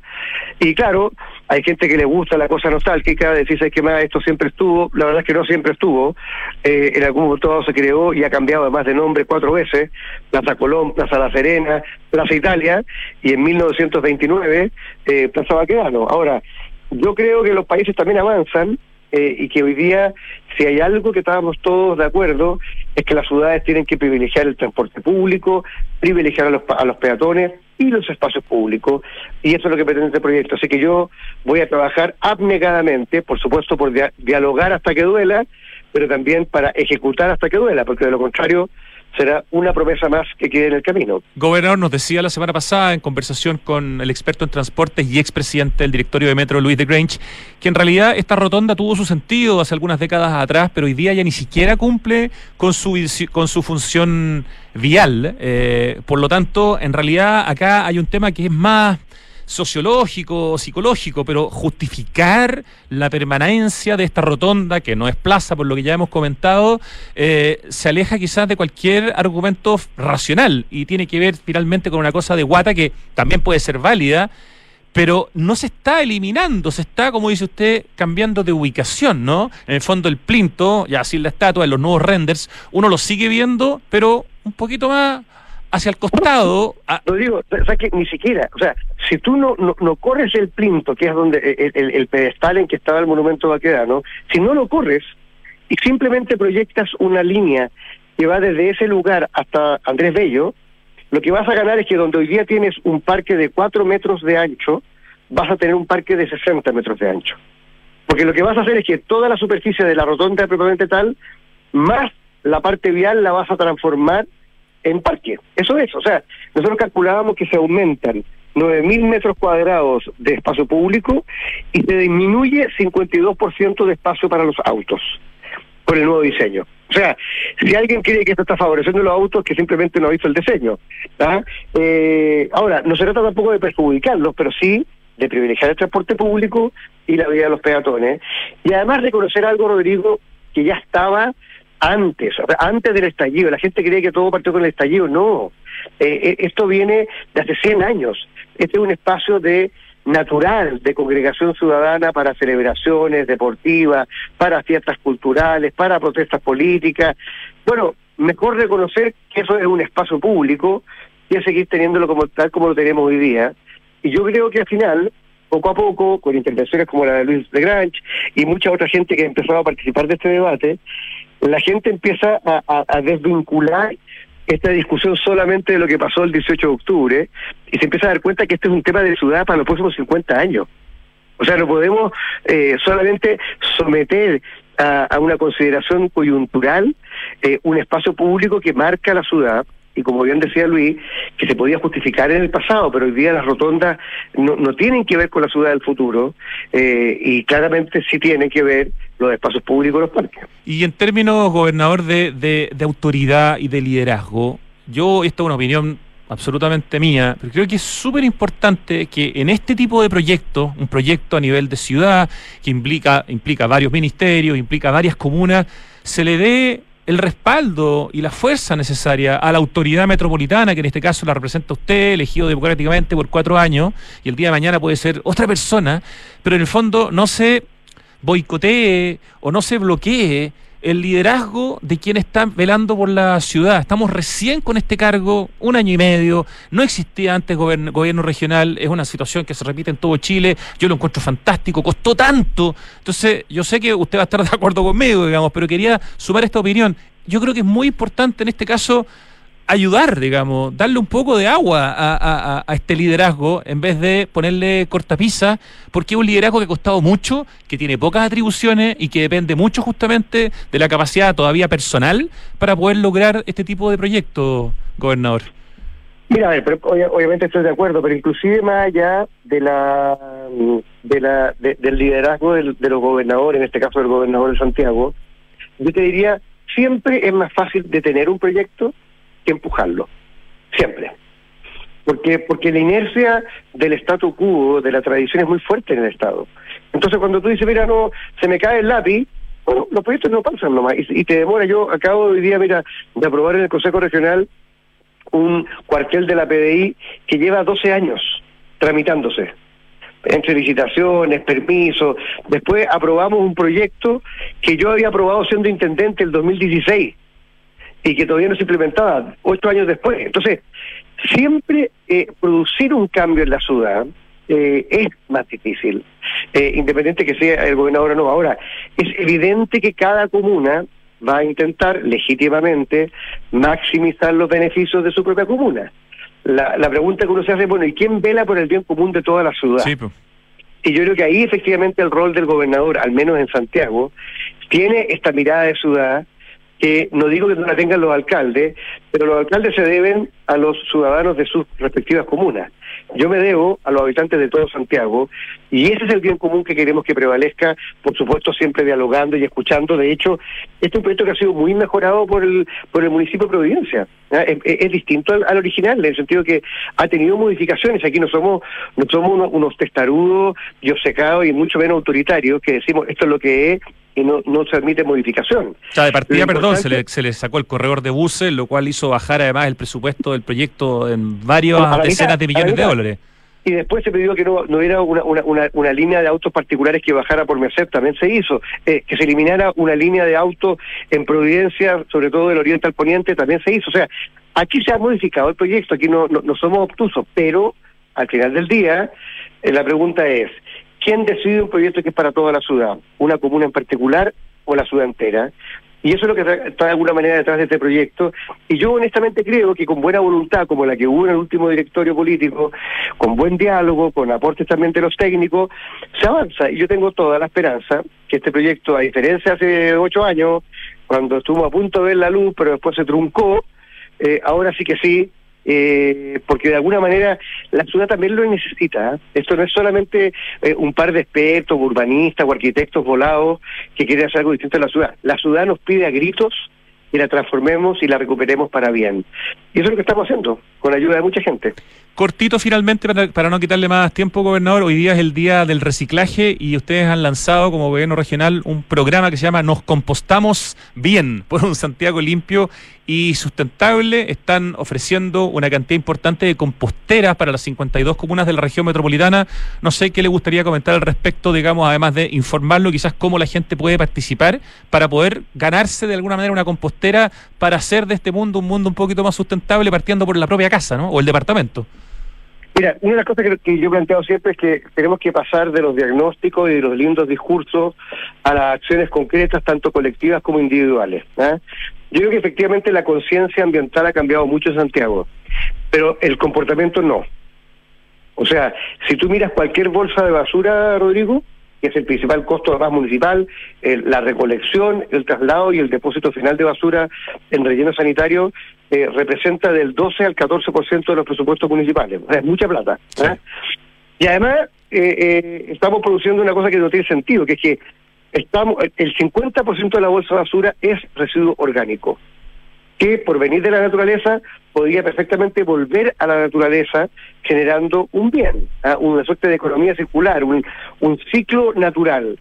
Y claro, hay gente que le gusta la cosa nostálgica, decirse que más esto siempre estuvo, la verdad es que no siempre estuvo, eh, en algún momento se creó y ha cambiado además de nombre cuatro veces, Plaza Colón, Plaza La Serena, Plaza Italia, y en 1929 eh, Plaza Baquedano. Ahora, yo creo que los países también avanzan, eh, y que hoy día, si hay algo que estábamos todos de acuerdo, es que las ciudades tienen que privilegiar el transporte público, privilegiar a los, a los peatones y los espacios públicos, y eso es lo que pretende este proyecto. Así que yo voy a trabajar abnegadamente, por supuesto, por dialogar hasta que duela, pero también para ejecutar hasta que duela, porque de lo contrario será una promesa más que quede en el camino. Gobernador, nos decía la semana pasada en conversación con el experto en transportes y expresidente del directorio de Metro, Luis de Grange, que en realidad esta rotonda tuvo su sentido hace algunas décadas atrás, pero hoy día ya ni siquiera cumple con su, con su función vial. Eh, por lo tanto, en realidad acá hay un tema que es más sociológico o psicológico, pero justificar la permanencia de esta rotonda, que no es plaza, por lo que ya hemos comentado, eh, se aleja quizás de cualquier argumento racional y tiene que ver finalmente con una cosa de guata que también puede ser válida, pero no se está eliminando, se está, como dice usted, cambiando de ubicación, ¿no? En el fondo el plinto, ya sin la estatua, en los nuevos renders, uno lo sigue viendo, pero un poquito más hacia el costado. Lo digo, o que ni siquiera, o sea, si tú no, no, corres el plinto, que es donde el, el, pedestal en que estaba el monumento vaquedano, si no lo corres y simplemente proyectas una línea que va desde ese lugar hasta Andrés Bello, lo que vas a ganar es que donde hoy día tienes un parque de 4 metros de ancho, vas a tener un parque de 60 metros de ancho. Porque lo que vas a hacer es que toda la superficie de la rotonda propiamente tal, más la parte vial la vas a transformar en parque. Eso es, o sea, nosotros calculábamos que se aumentan 9.000 metros cuadrados de espacio público y se disminuye 52% de espacio para los autos por el nuevo diseño. O sea, si alguien cree que esto está favoreciendo los autos, que simplemente no ha visto el diseño. ¿ah? Eh, ahora, no se trata tampoco de perjudicarlos, pero sí de privilegiar el transporte público y la vida de los peatones. Y además reconocer algo, Rodrigo, que ya estaba antes, antes del estallido. La gente cree que todo partió con el estallido. No, eh, eh, esto viene de hace 100 años. Este es un espacio de natural de congregación ciudadana para celebraciones deportivas, para fiestas culturales, para protestas políticas. Bueno, mejor reconocer que eso es un espacio público y seguir teniéndolo como tal como lo tenemos hoy día. Y yo creo que al final, poco a poco, con intervenciones como la de Luis de Granch y mucha otra gente que ha empezado a participar de este debate, la gente empieza a, desvincular esta discusión solamente de lo que pasó el 18 de octubre y se empieza a dar cuenta que este es un tema de ciudad para los próximos 50 años. O sea, no podemos eh, solamente someter a, una consideración coyuntural eh, un espacio público que marca la ciudad y como bien decía Luis, que se podía justificar en el pasado, pero hoy día las rotondas no, no tienen que ver con la ciudad del futuro eh, y claramente sí tienen que ver los espacios públicos, los parques. Y en términos, gobernador, de, de, de autoridad y de liderazgo, yo, esta es una opinión absolutamente mía, pero creo que es súper importante que en este tipo de proyectos, un proyecto a nivel de ciudad, que implica, implica varios ministerios, implica varias comunas, se le dé el respaldo y la fuerza necesaria a la autoridad metropolitana, que en este caso la representa usted, elegido democráticamente por cuatro años, y el día de mañana puede ser otra persona, pero en el fondo no se boicotee o no se bloquee el liderazgo de quien está velando por la ciudad. Estamos recién con este cargo, un año y medio, no existía antes gobierno, regional, es una situación que se repite en todo Chile, yo lo encuentro fantástico, costó tanto. Entonces, yo sé que usted va a estar de acuerdo conmigo, digamos, pero quería sumar esta opinión. Yo creo que es muy importante en este caso ayudar, digamos, darle un poco de agua a, este liderazgo en vez de ponerle cortapisa, porque es un liderazgo que ha costado mucho, que tiene pocas atribuciones y que depende mucho justamente de la capacidad todavía personal para poder lograr este tipo de proyectos, gobernador. Mira, a ver, pero, obviamente estoy de acuerdo, pero inclusive más allá de la, de la del liderazgo de los gobernadores, en este caso del gobernador de Santiago, yo te diría, siempre es más fácil detener un proyecto que empujarlo, siempre. Porque, porque la inercia del statu quo, de la tradición, es muy fuerte en el Estado. Entonces, cuando tú dices, mira, no, se me cae el lápiz, Bueno, los proyectos no pasan nomás y, y te demora. Yo acabo hoy día, mira, de aprobar en el Consejo Regional un cuartel de la PDI que lleva 12 años tramitándose entre licitaciones, permisos. Después aprobamos un proyecto que yo había aprobado siendo intendente el 2016 y que todavía no se implementaba ocho años después. Entonces, siempre eh, producir un cambio en la ciudad eh, es más difícil, eh, independiente que sea el gobernador o no. Ahora, es evidente que cada comuna va a intentar legítimamente maximizar los beneficios de su propia comuna. La, la pregunta que uno se hace, bueno, ¿y quién vela por el bien común de toda la ciudad? Sí, pues. Y yo creo que ahí efectivamente el rol del gobernador, al menos en Santiago, tiene esta mirada de ciudad que no digo que no la tengan los alcaldes, pero los alcaldes se deben a los ciudadanos de sus respectivas comunas. Yo me debo a los habitantes de todo Santiago y ese es el bien común que queremos que prevalezca, por supuesto siempre dialogando y escuchando. De hecho, este es un proyecto que ha sido muy mejorado por el por el municipio de Providencia. Es, distinto al, original, en el sentido que ha tenido modificaciones. Aquí no somos no somos unos, unos testarudos, secados y mucho menos autoritarios que decimos esto es lo que es y no, no se admite modificación. O sea, de partida, perdón, se le, se le sacó el corredor de buses, lo cual hizo bajar además el presupuesto del proyecto en varias decenas de millones de dólares. Y después se pidió que no, no hubiera una, una, una, línea de autos particulares que bajara por Merced, también se hizo. Eh, que se eliminara una línea de autos en Providencia, sobre todo del oriente al poniente, también se hizo. O sea, aquí se ha modificado el proyecto, aquí no, no, somos obtusos, pero al final del día, eh, la pregunta es, ¿Quién decide un proyecto que es para toda la ciudad? ¿Una comuna en particular o la ciudad entera? Y eso es lo que está de alguna manera detrás de este proyecto. Y yo honestamente creo que con buena voluntad, como la que hubo en el último directorio político, con buen diálogo, con aportes también de los técnicos, se avanza. Y yo tengo toda la esperanza que este proyecto, a diferencia hace ocho años, cuando estuvo a punto de ver la luz, pero después se truncó, eh, ahora sí que sí, eh, porque de alguna manera la ciudad también lo necesita. ¿eh? Esto no es solamente eh, un par de expertos, urbanistas o arquitectos volados que quieren hacer algo distinto en la ciudad. La ciudad nos pide a gritos que la transformemos y la recuperemos para bien. Y eso es lo que estamos haciendo, con ayuda de mucha gente. Cortito finalmente, para, no quitarle más tiempo, gobernador, hoy día es el día del reciclaje y ustedes han lanzado como gobierno regional un programa que se llama Nos compostamos bien por un Santiago limpio y sustentable. Están ofreciendo una cantidad importante de composteras para las 52 comunas de la región metropolitana. No sé qué le gustaría comentar al respecto, digamos, además de informarlo, quizás cómo la gente puede participar para poder ganarse de alguna manera una compostera para hacer de este mundo un mundo un poquito más sustentable partiendo por la propia casa, ¿no? O el departamento. Mira, una de las cosas que, yo he planteado siempre es que tenemos que pasar de los diagnósticos y de los lindos discursos a las acciones concretas, tanto colectivas como individuales. ¿ah? Yo creo que efectivamente la conciencia ambiental ha cambiado mucho en Santiago, pero el comportamiento no. O sea, si tú miras cualquier bolsa de basura, Rodrigo, que es el principal costo además municipal, la recolección, el traslado y el depósito final de basura en relleno sanitario eh, representa del 12 al 14% de los presupuestos municipales. O sea, es mucha plata. ¿eh? Y además eh, estamos produciendo una cosa que no tiene sentido, que es que estamos el 50% de la bolsa de basura es residuo orgánico que por venir de la naturaleza podría perfectamente volver a la naturaleza generando un bien, una suerte de economía circular, un, un ciclo natural.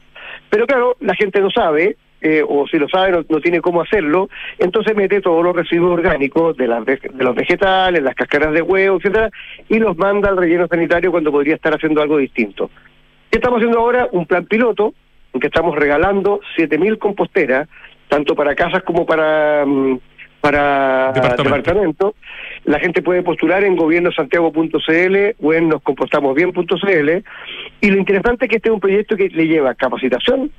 Pero claro, la gente no sabe, eh, o si lo sabe no, tiene cómo hacerlo, entonces mete todos los residuos orgánicos de, las, de los vegetales, las cáscaras de huevo, etcétera, y los manda al relleno sanitario cuando podría estar haciendo algo distinto. ¿Qué estamos haciendo ahora? Un plan piloto en que estamos regalando 7.000 composteras, tanto para casas como para... Mm, para departamento. La gente puede postular en gobiernosantiago.cl o en noscompostamosbien.cl. Y lo interesante es que este es un proyecto que le lleva capacitación,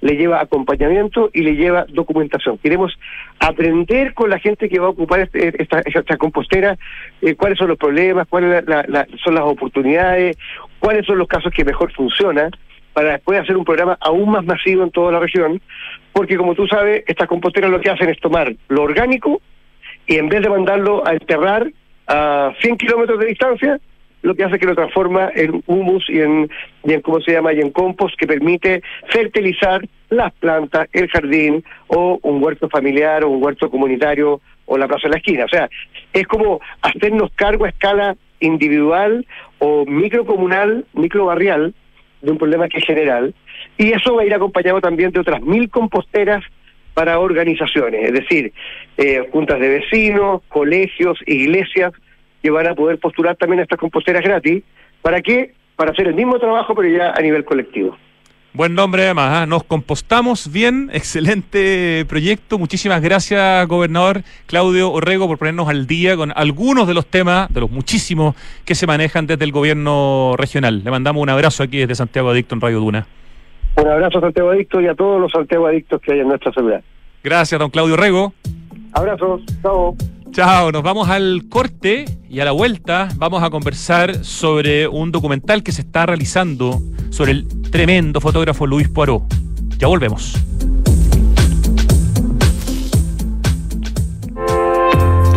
le lleva acompañamiento y le lleva documentación. Queremos aprender con la gente que va a ocupar este, esta, compostera eh, cuáles son los problemas, cuáles son las oportunidades, cuáles son los casos que mejor funcionan para después hacer un programa aún más masivo en toda la región, porque como tú sabes, estas composteras lo que hacen es tomar lo orgánico y en vez de mandarlo a enterrar a 100 kilómetros de distancia, lo que hace que lo transforma en humus y en, y ¿cómo se llama?, y en compost que permite fertilizar las plantas, el jardín o un huerto familiar o un huerto comunitario o la plaza de la esquina. O sea, es como hacernos cargo a escala individual o microcomunal, microbarrial, de un problema que es general, y eso va a ir acompañado también de otras mil composteras para organizaciones, es decir, eh, juntas de vecinos, colegios, iglesias, que van a poder postular también a estas composteras gratis. ¿Para qué? Para hacer el mismo trabajo, pero ya a nivel colectivo. Buen nombre además, ¿ah? nos compostamos bien, excelente proyecto. Muchísimas gracias, gobernador Claudio Orrego, por ponernos al día con algunos de los temas, de los muchísimos que se manejan desde el gobierno regional. Le mandamos un abrazo aquí desde Santiago Adicto en Radio Duna. Un abrazo a Santiago Adicto y a todos los Santiago Adictos que hay en nuestra ciudad. Gracias, don Claudio Orrego. Abrazos, chao. Chao, nos vamos al corte y a la vuelta vamos a conversar sobre un documental que se está realizando sobre el tremendo fotógrafo Luis Poirot. Ya volvemos.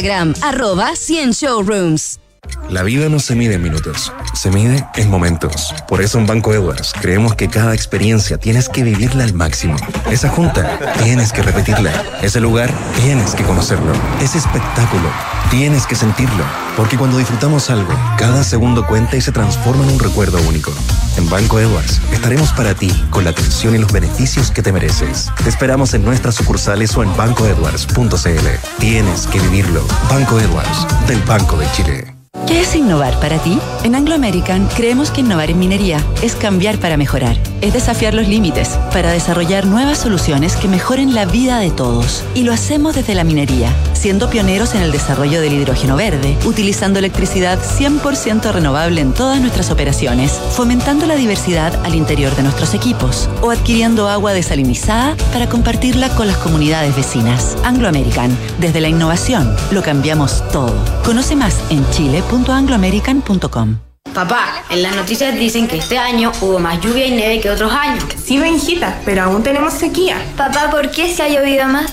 Instagram arroba 100 showrooms. La vida no se mide en minutos, se mide en momentos. Por eso en Banco Edwards creemos que cada experiencia tienes que vivirla al máximo. Esa junta tienes que repetirla. Ese lugar tienes que conocerlo. Ese espectáculo tienes que sentirlo. Porque cuando disfrutamos algo, cada segundo cuenta y se transforma en un recuerdo único. En Banco Edwards estaremos para ti con la atención y los beneficios que te mereces. Te esperamos en nuestras sucursales o en bancoedwards.cl. Tienes que vivirlo. Banco Edwards, del Banco de Chile. ¿Qué es innovar para ti? En Anglo American creemos que innovar en minería es cambiar para mejorar, es desafiar los límites para desarrollar nuevas soluciones que mejoren la vida de todos. Y lo hacemos desde la minería, siendo pioneros en el desarrollo del hidrógeno verde, utilizando electricidad 100% renovable en todas nuestras operaciones, fomentando la diversidad al interior de nuestros equipos o adquiriendo agua desalinizada para compartirla con las comunidades vecinas. Anglo American, desde la innovación, lo cambiamos todo. Conoce más en chile.angloamerican.com. Papá, en las noticias dicen que este año hubo más lluvia y nieve que otros años. Sí, Benjita, pero aún tenemos sequía. Papá, ¿por qué se ha llovido más?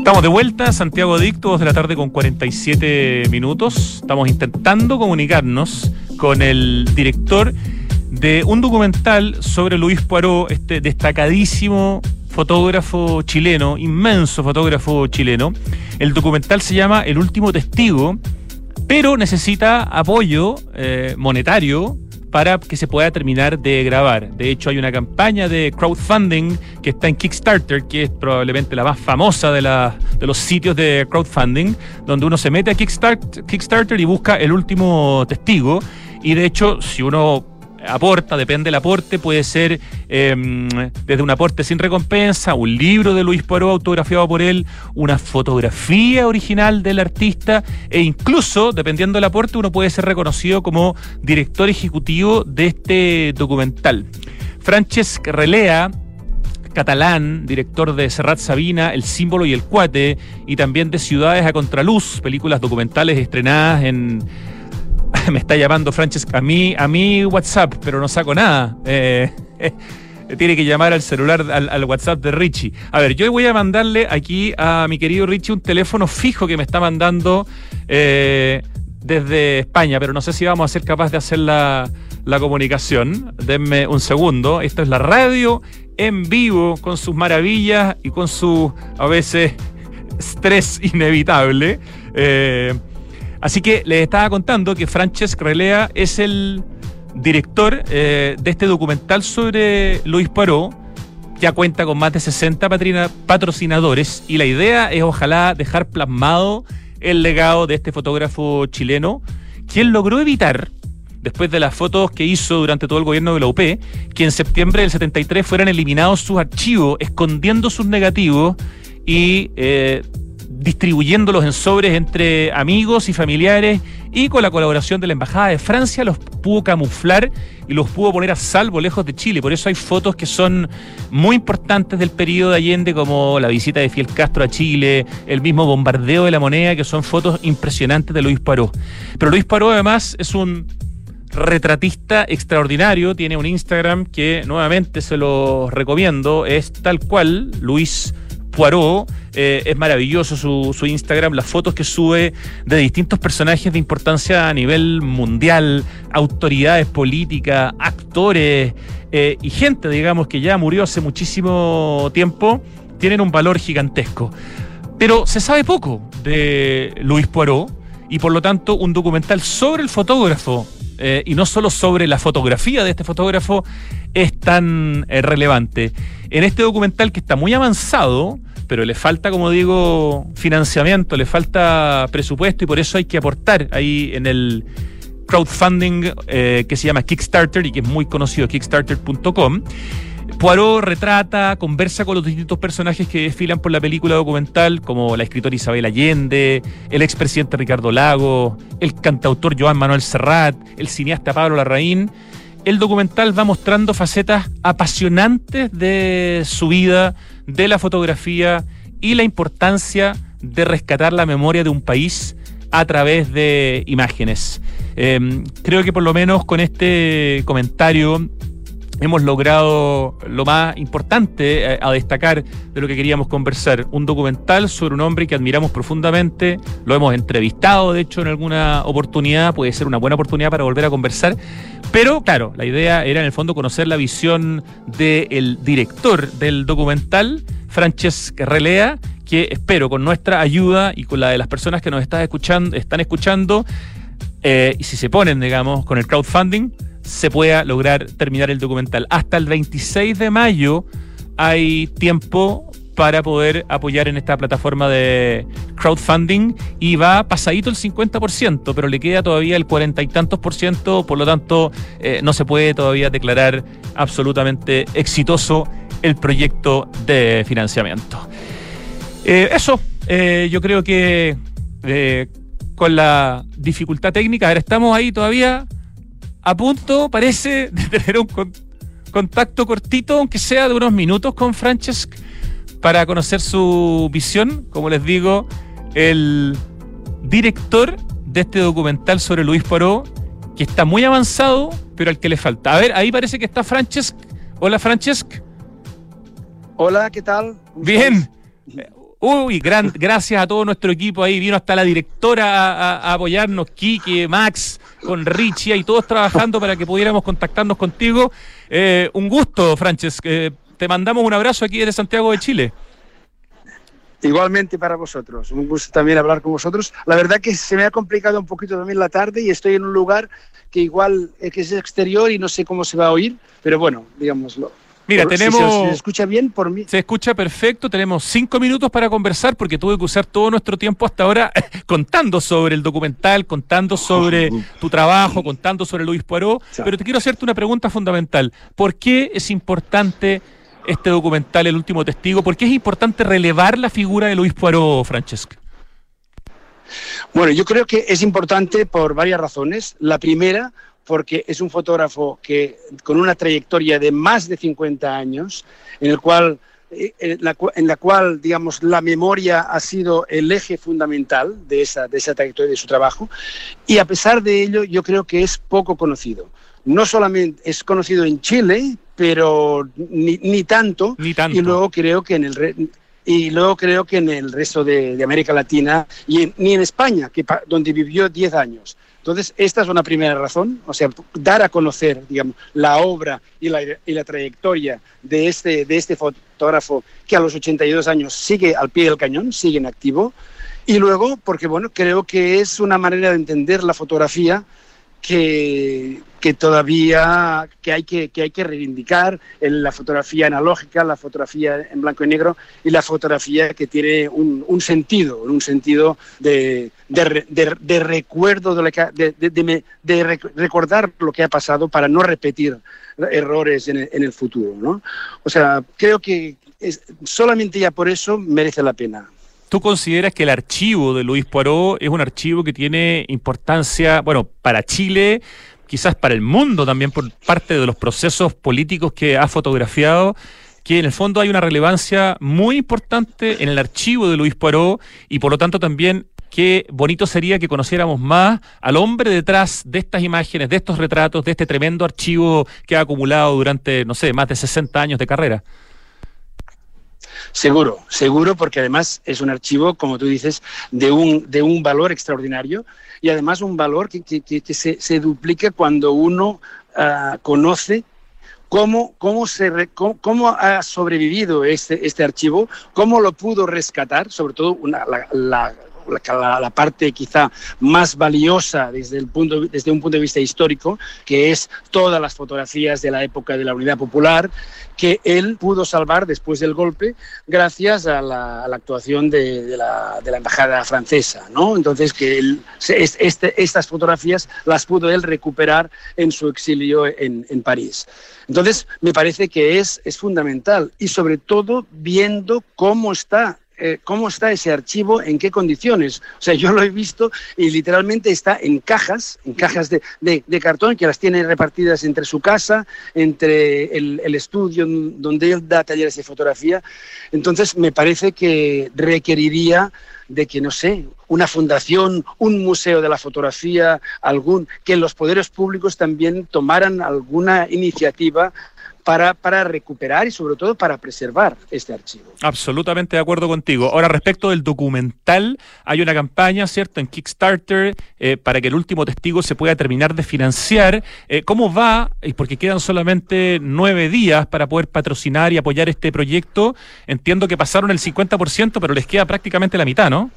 Estamos de vuelta, Santiago Adicto, 2 de la tarde con 47 minutos. Estamos intentando comunicarnos con el director de un documental sobre Luis Poirot, este destacadísimo fotógrafo chileno, inmenso fotógrafo chileno. El documental se llama El último testigo, pero necesita apoyo eh, monetario para que se pueda terminar de grabar. De hecho, hay una campaña de crowdfunding que está en Kickstarter, que es probablemente la más famosa de, los sitios de crowdfunding, donde uno se mete a Kickstarter y busca el último testigo. Y de hecho, si uno aporta, depende del aporte, puede ser em, desde un aporte sin recompensa, un libro de Luis Poirot autografiado por él, una fotografía original del artista e incluso, dependiendo del aporte, uno puede ser reconocido como director ejecutivo de este documental. Francesc Relea, catalán, director de Serrat Sabina, El símbolo y el cuate, y también de Ciudades a Contraluz, películas documentales estrenadas en me está llamando Francesca a mí, a mí WhatsApp, pero no saco nada. Eh, tiene que llamar al celular, al, WhatsApp de Richie. A ver, yo voy a mandarle aquí a mi querido Richie un teléfono fijo que me está mandando eh, desde España, pero no sé si vamos a ser capaces de hacer la, la comunicación. Denme un segundo. Esto es la radio en vivo, con sus maravillas y con su, a veces, estrés inevitable. Eh, Así que les estaba contando que Francesc Relea es el director eh, de este documental sobre Luis Paró. Ya cuenta con más de 60 patrocinadores y la idea es ojalá dejar plasmado el legado de este fotógrafo chileno, quien logró evitar, después de las fotos que hizo durante todo el gobierno de la UP, que en septiembre del 73 fueran eliminados sus archivos, escondiendo sus negativos y eh, distribuyéndolos en sobres entre amigos y familiares y con la colaboración de la Embajada de Francia los pudo camuflar y los pudo poner a salvo lejos de Chile. Por eso hay fotos que son muy importantes del periodo de Allende, como la visita de Fiel Castro a Chile, el mismo bombardeo de la moneda, que son fotos impresionantes de Luis Paró. Pero Luis Paró además es un retratista extraordinario, tiene un Instagram que nuevamente se lo recomiendo, es tal cual, Luis Poirot. Eh, es maravilloso su, Instagram, las fotos que sube de distintos personajes de importancia a nivel mundial, autoridades políticas, actores eh, y gente, digamos, que ya murió hace muchísimo tiempo, tienen un valor gigantesco. Pero se sabe poco de Luis Poirot y por lo tanto un documental sobre el fotógrafo eh, y no solo sobre la fotografía de este fotógrafo es tan relevante. En este documental que está muy avanzado, pero le falta, como digo, financiamiento, le falta presupuesto y por eso hay que aportar ahí en el crowdfunding eh, que se llama Kickstarter y que es muy conocido, kickstarter.com. Poirot retrata, conversa con los distintos personajes que desfilan por la película documental, como la escritora Isabel Allende, el expresidente Ricardo Lago, el cantautor Joan Manuel Serrat, el cineasta Pablo Larraín. El documental va mostrando facetas apasionantes de su vida, de la fotografía y la importancia de rescatar la memoria de un país a través de imágenes. Em, creo que por lo menos con este comentario hemos logrado lo más importante eh, a destacar de lo que queríamos conversar. Un documental sobre un hombre que admiramos profundamente, lo hemos entrevistado de hecho en alguna oportunidad, puede ser una buena oportunidad para volver a conversar, pero claro, la idea era en el fondo conocer la visión del director del documental, Francesc Relea, que espero con nuestra ayuda y con la de las personas que nos están escuchando, están escuchando eh, y si se ponen, digamos, con el crowdfunding, se pueda lograr terminar el documental. Hasta el 26 de mayo hay tiempo para poder apoyar en esta plataforma de crowdfunding y va pasadito el 50%, pero le queda todavía el cuarenta y tantos por ciento, por lo tanto eh, no se puede todavía declarar absolutamente exitoso el proyecto de financiamiento. Eh, eso, eh, yo creo que con la dificultad técnica, a ver, estamos ahí todavía a punto, parece, de tener un contacto cortito, aunque sea de unos minutos, con Francesc para conocer su visión. Como les digo, el director de este documental sobre Luis Poirot, que está muy avanzado, pero al que le falta. A ver, ahí parece que está Francesc. Hola, Francesc. Hola, ¿qué tal? Bien. Uy, gran, gracias a todo nuestro equipo ahí. Vino hasta la directora a, apoyarnos, Kike, Max, con Richie y todos trabajando para que pudiéramos contactarnos contigo. Eh, un gusto, Frances. Eh, te mandamos un abrazo aquí desde Santiago de Chile. Igualmente para vosotros, un gusto también hablar con vosotros. La verdad que se me ha complicado un poquito también la tarde y estoy en un lugar que igual que es exterior y no sé cómo se va a oír, pero bueno, digámoslo. Mira, Por- si tenemos. se, se escucha bien por mí. Se escucha perfecto, tenemos cinco minutos para conversar porque tuve que usar todo nuestro tiempo hasta ahora contando sobre el documental, contando sobre tu trabajo, contando sobre Luis Poirot, pero te quiero hacerte una pregunta fundamental. ¿Por qué es importante este documental, El último testigo? ¿Por qué es importante relevar la figura de Luis Poirot, Francesc? Bueno, yo creo que es importante por varias razones. La primera, porque es un fotógrafo que con una trayectoria de más de 50 años, en el cual eh, en la, en la cual, digamos, la memoria ha sido el eje fundamental de esa, de esa trayectoria de su trabajo, y a pesar de ello, yo creo que es poco conocido. No solamente es conocido en Chile, pero ni, ni tanto, Ni tanto. y luego creo que en el re- y luego creo que en el resto de, de América Latina y en- ni en España, que donde vivió 10 años. Entonces, esta es una primera razón, o sea, dar a conocer, digamos, la obra y la, y la trayectoria de este, de este fotógrafo que a los 82 años sigue al pie del cañón, sigue en activo. Y luego, porque bueno, creo que es una manera de entender la fotografía que, que todavía que hay que, que hay que reivindicar en la fotografía analógica, la fotografía en blanco y negro y la fotografía que tiene un, un sentido, un sentido de, de, de- de recuerdo, de, de, de- recordar lo que ha pasado para no repetir errores en el, en el futuro. ¿no? O sea, creo que es- solamente ya por eso merece la pena. ¿Tú consideras que el archivo de Luis Poirot es un archivo que tiene importancia, bueno, para Chile, quizás para el mundo también por parte de los procesos políticos que ha fotografiado? que en el fondo hay una relevancia muy importante en el archivo de Luis Poirot y por lo tanto también qué bonito sería que conociéramos más al hombre detrás de estas imágenes, de estos retratos, de este tremendo archivo que ha acumulado durante, no sé, más de 60 años de carrera. Seguro, seguro, porque además es un archivo, como tú dices, de un, de un valor extraordinario y además un valor que, que- se, se duplica cuando uno ah, conoce cómo, cómo, se cómo, cómo ha sobrevivido este, este archivo, cómo lo pudo rescatar, sobre todo una- la- la- parte quizá más valiosa desde, el punto, desde un punto de vista histórico, que es todas las fotografías de la época de la Unidad Popular, que él pudo salvar después del golpe gracias a la, a la actuación de, la, de la embajada francesa, ¿no? Entonces que él, este- estas fotografías las pudo él recuperar en su exilio en, en París. Entonces me parece que es, es fundamental y sobre todo viendo cómo está eh, cómo está ese archivo, en qué condiciones. O sea, yo lo he visto y literalmente está en cajas, en cajas de, de- de cartón que las tiene repartidas entre su casa, entre el, el estudio donde él da talleres de fotografía. Entonces, me parece que requeriría de que, no sé, una fundación, un museo de la fotografía, algún, que los poderes públicos también tomaran alguna iniciativa para, para recuperar y sobre todo para preservar este archivo. Absolutamente de acuerdo contigo. Ahora, respecto del documental, hay una campaña, ¿cierto?, en Kickstarter eh, para que el último testigo se pueda terminar de financiar. Eh, ¿Cómo va? Y porque quedan solamente nueve días para poder patrocinar y apoyar este proyecto. Entiendo que pasaron el 50%, pero les queda prácticamente la mitad, ¿no?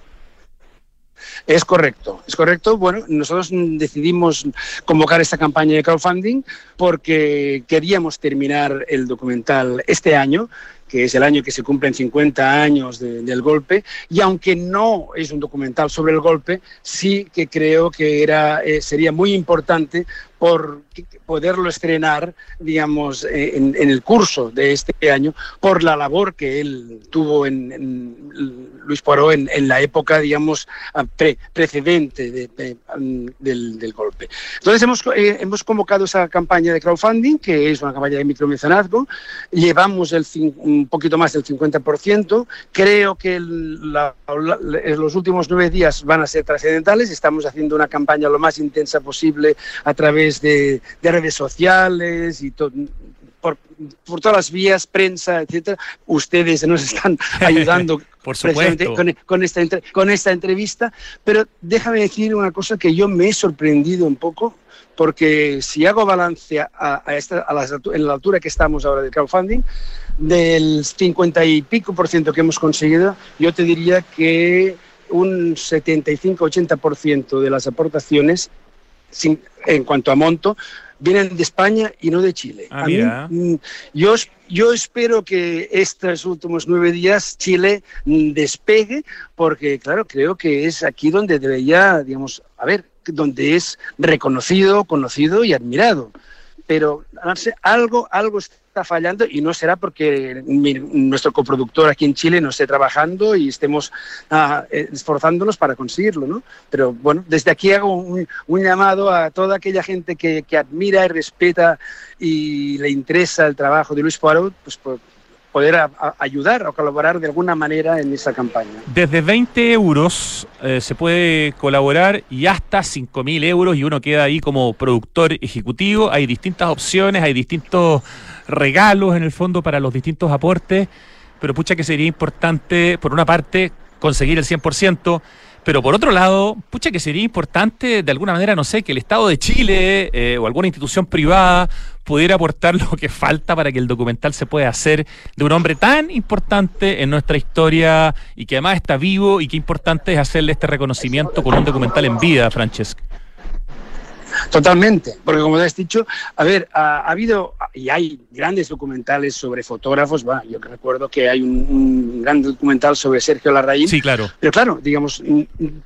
Es correcto, es correcto. Bueno, nosotros decidimos convocar esta campaña de crowdfunding porque queríamos terminar el documental este año que es el año que se cumplen 50 años de- del golpe, y aunque no es un documental sobre el golpe, sí que creo que era, eh, sería muy importante por poderlo estrenar, digamos, en, en el curso de este año, por la labor que él tuvo en, en Luis Poirot en, en la época, digamos, ah, pre- precedente de- de, mm, del, del golpe. Entonces hemos, eh, hemos convocado esa campaña de crowdfunding, que es una campaña de micromecenazgo, llevamos el un poquito más del 50%, creo que el- la- la- los últimos nueve días van a ser trascendentales, estamos haciendo una campaña lo más intensa posible a través de, de redes sociales y to- por, por todas las vías, prensa, etcétera, ustedes nos están ayudando Por supuesto. con, con esta, con esta entrevista. Pero déjame decir una cosa que yo me he sorprendido un poco, porque si hago balance a, a esta, a en la altura que estamos ahora del crowdfunding, del 50 y pico por ciento que hemos conseguido, yo te diría que un 75-80% de las aportaciones sin- en cuanto a monto vienen de España y no de Chile. Ah, A mí, mm, yo, yo espero que estos últimos nueve días Chile mm, despegue, porque claro, creo que es aquí donde debería, digamos, a ver, donde es reconocido, conocido y admirado. Pero algo, algo está fallando y no será porque mi- nuestro coproductor aquí en Chile no esté trabajando y estemos ah, eh, esforzándonos para conseguirlo, ¿no? Pero bueno, desde aquí hago un, un llamado a toda aquella gente que, que admira y respeta y le interesa el trabajo de Luis Poirot, pues por poder a- a- ayudar o colaborar de alguna manera en esa campaña. Desde 20 euros eh, se puede colaborar y hasta 5.000 euros y uno queda ahí como productor ejecutivo. Hay distintas opciones, hay distintos regalos en el fondo para los distintos aportes, pero pucha que sería importante, por una parte, conseguir el 100%, pero por otro lado, pucha que sería importante, de alguna manera, no sé, que el Estado de Chile eh, o alguna institución privada pudiera aportar lo que falta para que el documental se pueda hacer de un hombre tan importante en nuestra historia y que además está vivo y qué importante es hacerle este reconocimiento con un documental en vida, Francesc. Totalmente, porque como te has dicho, a ver, ha, ha habido y hay grandes documentales sobre fotógrafos. Bueno, yo recuerdo que hay un, un gran documental sobre Sergio Larraín. Sí, claro. Pero claro, digamos,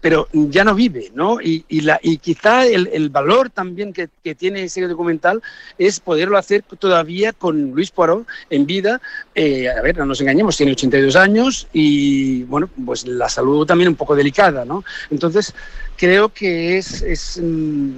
pero ya no vive, ¿no? Y, y, la, y quizá el, el valor también que, que tiene ese documental es poderlo hacer todavía con Luis Poirot en vida. Eh, a ver, no nos engañemos, tiene 82 años y, bueno, pues la salud también un poco delicada, ¿no? Entonces, creo que es, es mm,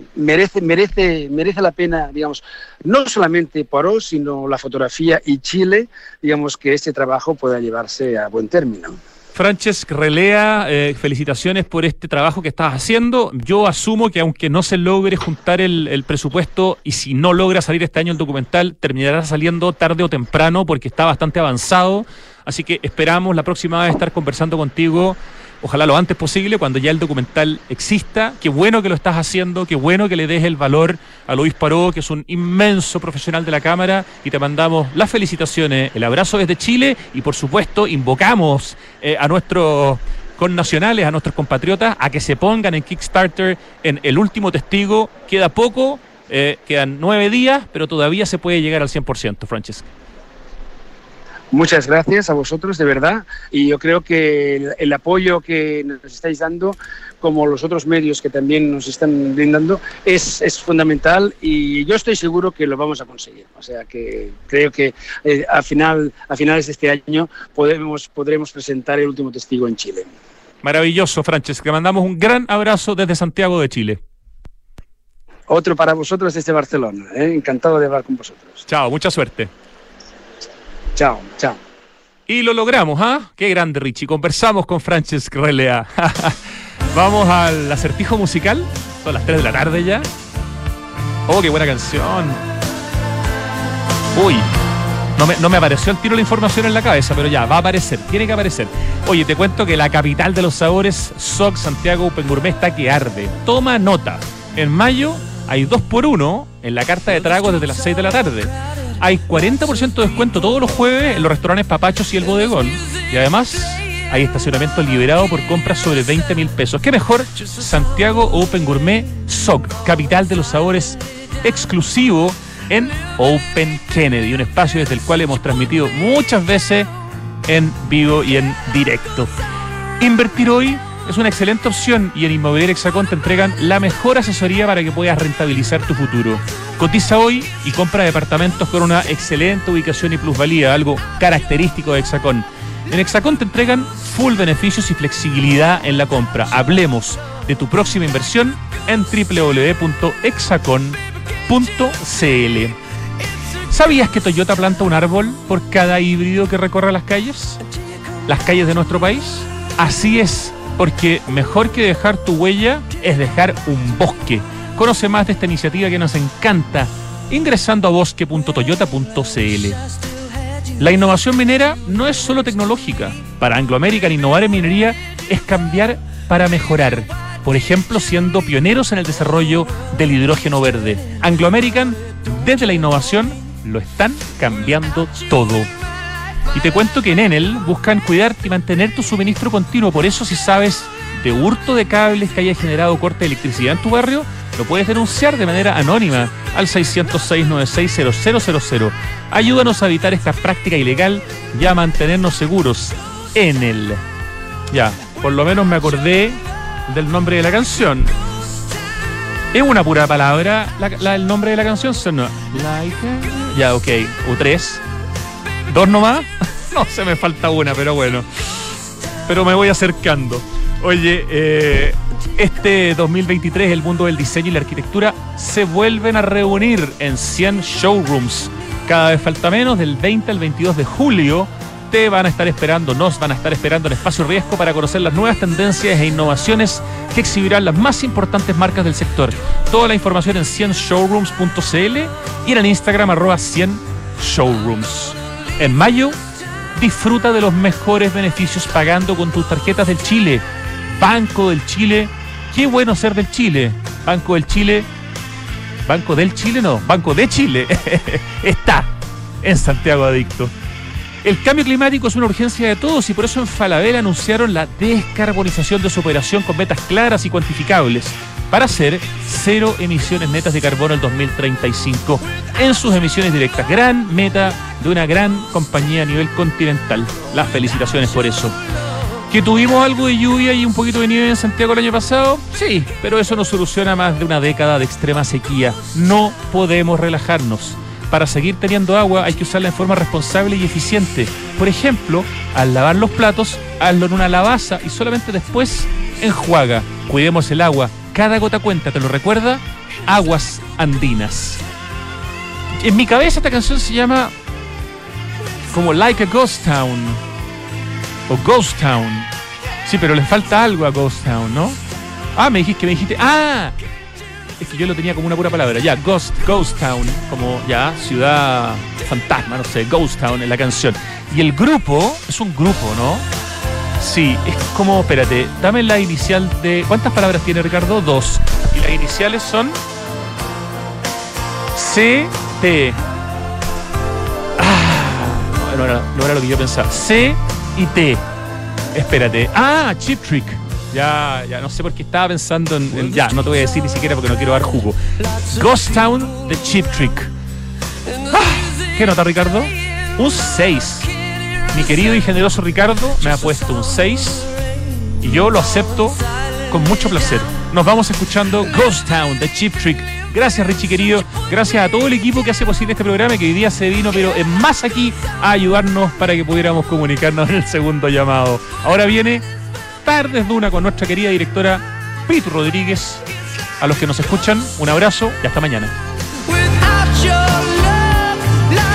merece, merece, merece la pena, digamos, no solamente Poirot, sino la fotografía y Chile, digamos, que este trabajo pueda llevarse a buen término. Francesc Relea, eh, felicitaciones por este trabajo que estás haciendo. Yo asumo que aunque no se logre juntar el, el, presupuesto y si no logra salir este año el documental, terminará saliendo tarde o temprano porque está bastante avanzado. Así que esperamos la próxima vez estar conversando contigo ojalá lo antes posible, cuando ya el documental exista. Qué bueno que lo estás haciendo, qué bueno que le des el valor a Luis Paró, que es un inmenso profesional de la Cámara, y te mandamos las felicitaciones, el abrazo desde Chile, y por supuesto invocamos eh, a nuestros connacionales, a nuestros compatriotas, a que se pongan en Kickstarter en El Último Testigo. Queda poco, eh, quedan nueve días, pero todavía se puede llegar al 100%, Francesca. Muchas gracias a vosotros, de verdad. Y yo creo que el, el, apoyo que nos estáis dando, como los otros medios que también nos están brindando, es, es fundamental y yo estoy seguro que lo vamos a conseguir. O sea que creo que eh, a, final, a finales de este año podemos, podremos presentar el último testigo en Chile. Maravilloso, Francesca. Mandamos un gran abrazo desde Santiago de Chile. Otro para vosotros desde Barcelona. ¿eh? Encantado de hablar con vosotros. Chao, mucha suerte. Chao, chao. Y lo logramos, ¿ah? Qué grande, Richie. Conversamos con Francesc Relea. Vamos al acertijo musical. Son las 3 de la tarde ya. Oh, qué buena canción. Uy, no me, no me, apareció el tiro la información en la cabeza, pero ya, va a aparecer, tiene que aparecer. Oye, te cuento que la capital de los sabores, SOC Santiago Open está que arde. Toma nota. En mayo hay 2 por 1 en la carta de tragos desde las 6 de la tarde. Hay 40% de descuento todos los jueves en los restaurantes Papachos y el Bodegón. Y además hay estacionamiento liberado por compras sobre 20 mil pesos. ¿Qué mejor? Santiago Open Gourmet SOC, capital de los sabores exclusivo en Open Kennedy, un espacio desde el cual hemos transmitido muchas veces en vivo y en directo. Invertir hoy es una excelente opción y en Inmobiliaria Hexacón te entregan la mejor asesoría para que puedas rentabilizar tu futuro. Cotiza hoy y compra departamentos con una excelente ubicación y plusvalía, algo característico de Hexacón. En Hexacón te entregan full beneficios y flexibilidad en la compra. Hablemos de tu próxima inversión en www.hexacon.cl. ¿Sabías que Toyota planta un árbol por cada híbrido que recorre las calles? ¿Las calles de nuestro país? Así es, porque mejor que dejar tu huella es dejar un bosque. Conoce más de esta iniciativa que nos encanta ingresando a bosque.toyota.cl. La innovación minera no es solo tecnológica. Para Anglo American, innovar en minería es cambiar para mejorar. Por ejemplo, siendo pioneros en el desarrollo del hidrógeno verde. Anglo American, desde la innovación, lo están cambiando todo. Y te cuento que en Enel buscan cuidarte y mantener tu suministro continuo. Por eso, si sabes de hurto de cables que haya generado corte de electricidad en tu barrio, lo puedes denunciar de manera anónima al 606-960000. Ayúdanos a evitar esta práctica ilegal y a mantenernos seguros. Enel. Ya, por lo menos me acordé del nombre de la canción. Es una pura palabra la- la- el nombre de la canción, ¿sí no? Like a- Ya, ok. O tres. ¿Dos nomás? No, se me falta una, pero bueno. Pero me voy acercando. Oye, eh, este 2023 el mundo del diseño y la arquitectura se vuelven a reunir en 100 showrooms. Cada vez falta menos, del 20 al 22 de julio te van a estar esperando, nos van a estar esperando en Espacio Riesgo para conocer las nuevas tendencias e innovaciones que exhibirán las más importantes marcas del sector. Toda la información en 100showrooms.cl y en el Instagram arroba 100showrooms. En mayo, disfruta de los mejores beneficios pagando con tus tarjetas del Chile. Banco del Chile. Qué bueno ser del Chile. Banco del Chile. Banco del Chile, no. Banco de Chile. Está en Santiago Adicto. El cambio climático es una urgencia de todos y por eso en Falabella anunciaron la descarbonización de su operación con metas claras y cuantificables para hacer cero emisiones netas de carbono en 2035 en sus emisiones directas. Gran meta de una gran compañía a nivel continental. Las felicitaciones por eso. ¿Que tuvimos algo de lluvia y un poquito de nieve en Santiago el año pasado? Sí, pero eso no soluciona más de una década de extrema sequía. No podemos relajarnos. Para seguir teniendo agua hay que usarla en forma responsable y eficiente. Por ejemplo, al lavar los platos, hazlo en una lavaza y solamente después enjuaga. Cuidemos el agua. Cada gota cuenta, ¿te lo recuerda? Aguas andinas. En mi cabeza esta canción se llama como Like a Ghost Town o Ghost Town. Sí, pero le falta algo a Ghost Town, ¿no? Ah, me dijiste me dijiste. ¡Ah! Es que yo lo tenía como una pura palabra. Ya, Ghost, Ghost Town, como ya, ciudad fantasma, no sé, Ghost Town en la canción. Y el grupo, es un grupo, ¿no? Sí, es como, espérate, dame la inicial de. ¿Cuántas palabras tiene Ricardo? Dos. Y las iniciales son. C, T. Ah, no era, lo que yo pensaba. C y T. Espérate. Ah, Chip Trick. Ya, ya no sé por qué estaba pensando en, en- Ya, no te voy a decir ni siquiera porque no quiero dar jugo. Ghost Town de Chip Trick. Ah, ¿Qué nota, Ricardo? Un 6. Mi querido y generoso Ricardo me ha puesto un 6 y yo lo acepto con mucho placer. Nos vamos escuchando Ghost Town de Chip Trick. Gracias Richie querido, gracias a todo el equipo que hace posible este programa que hoy día se vino pero en más aquí a ayudarnos para que pudiéramos comunicarnos en el segundo llamado. Ahora viene Tardes Duna con nuestra querida directora Pitu Rodríguez. A los que nos escuchan, un abrazo y hasta mañana.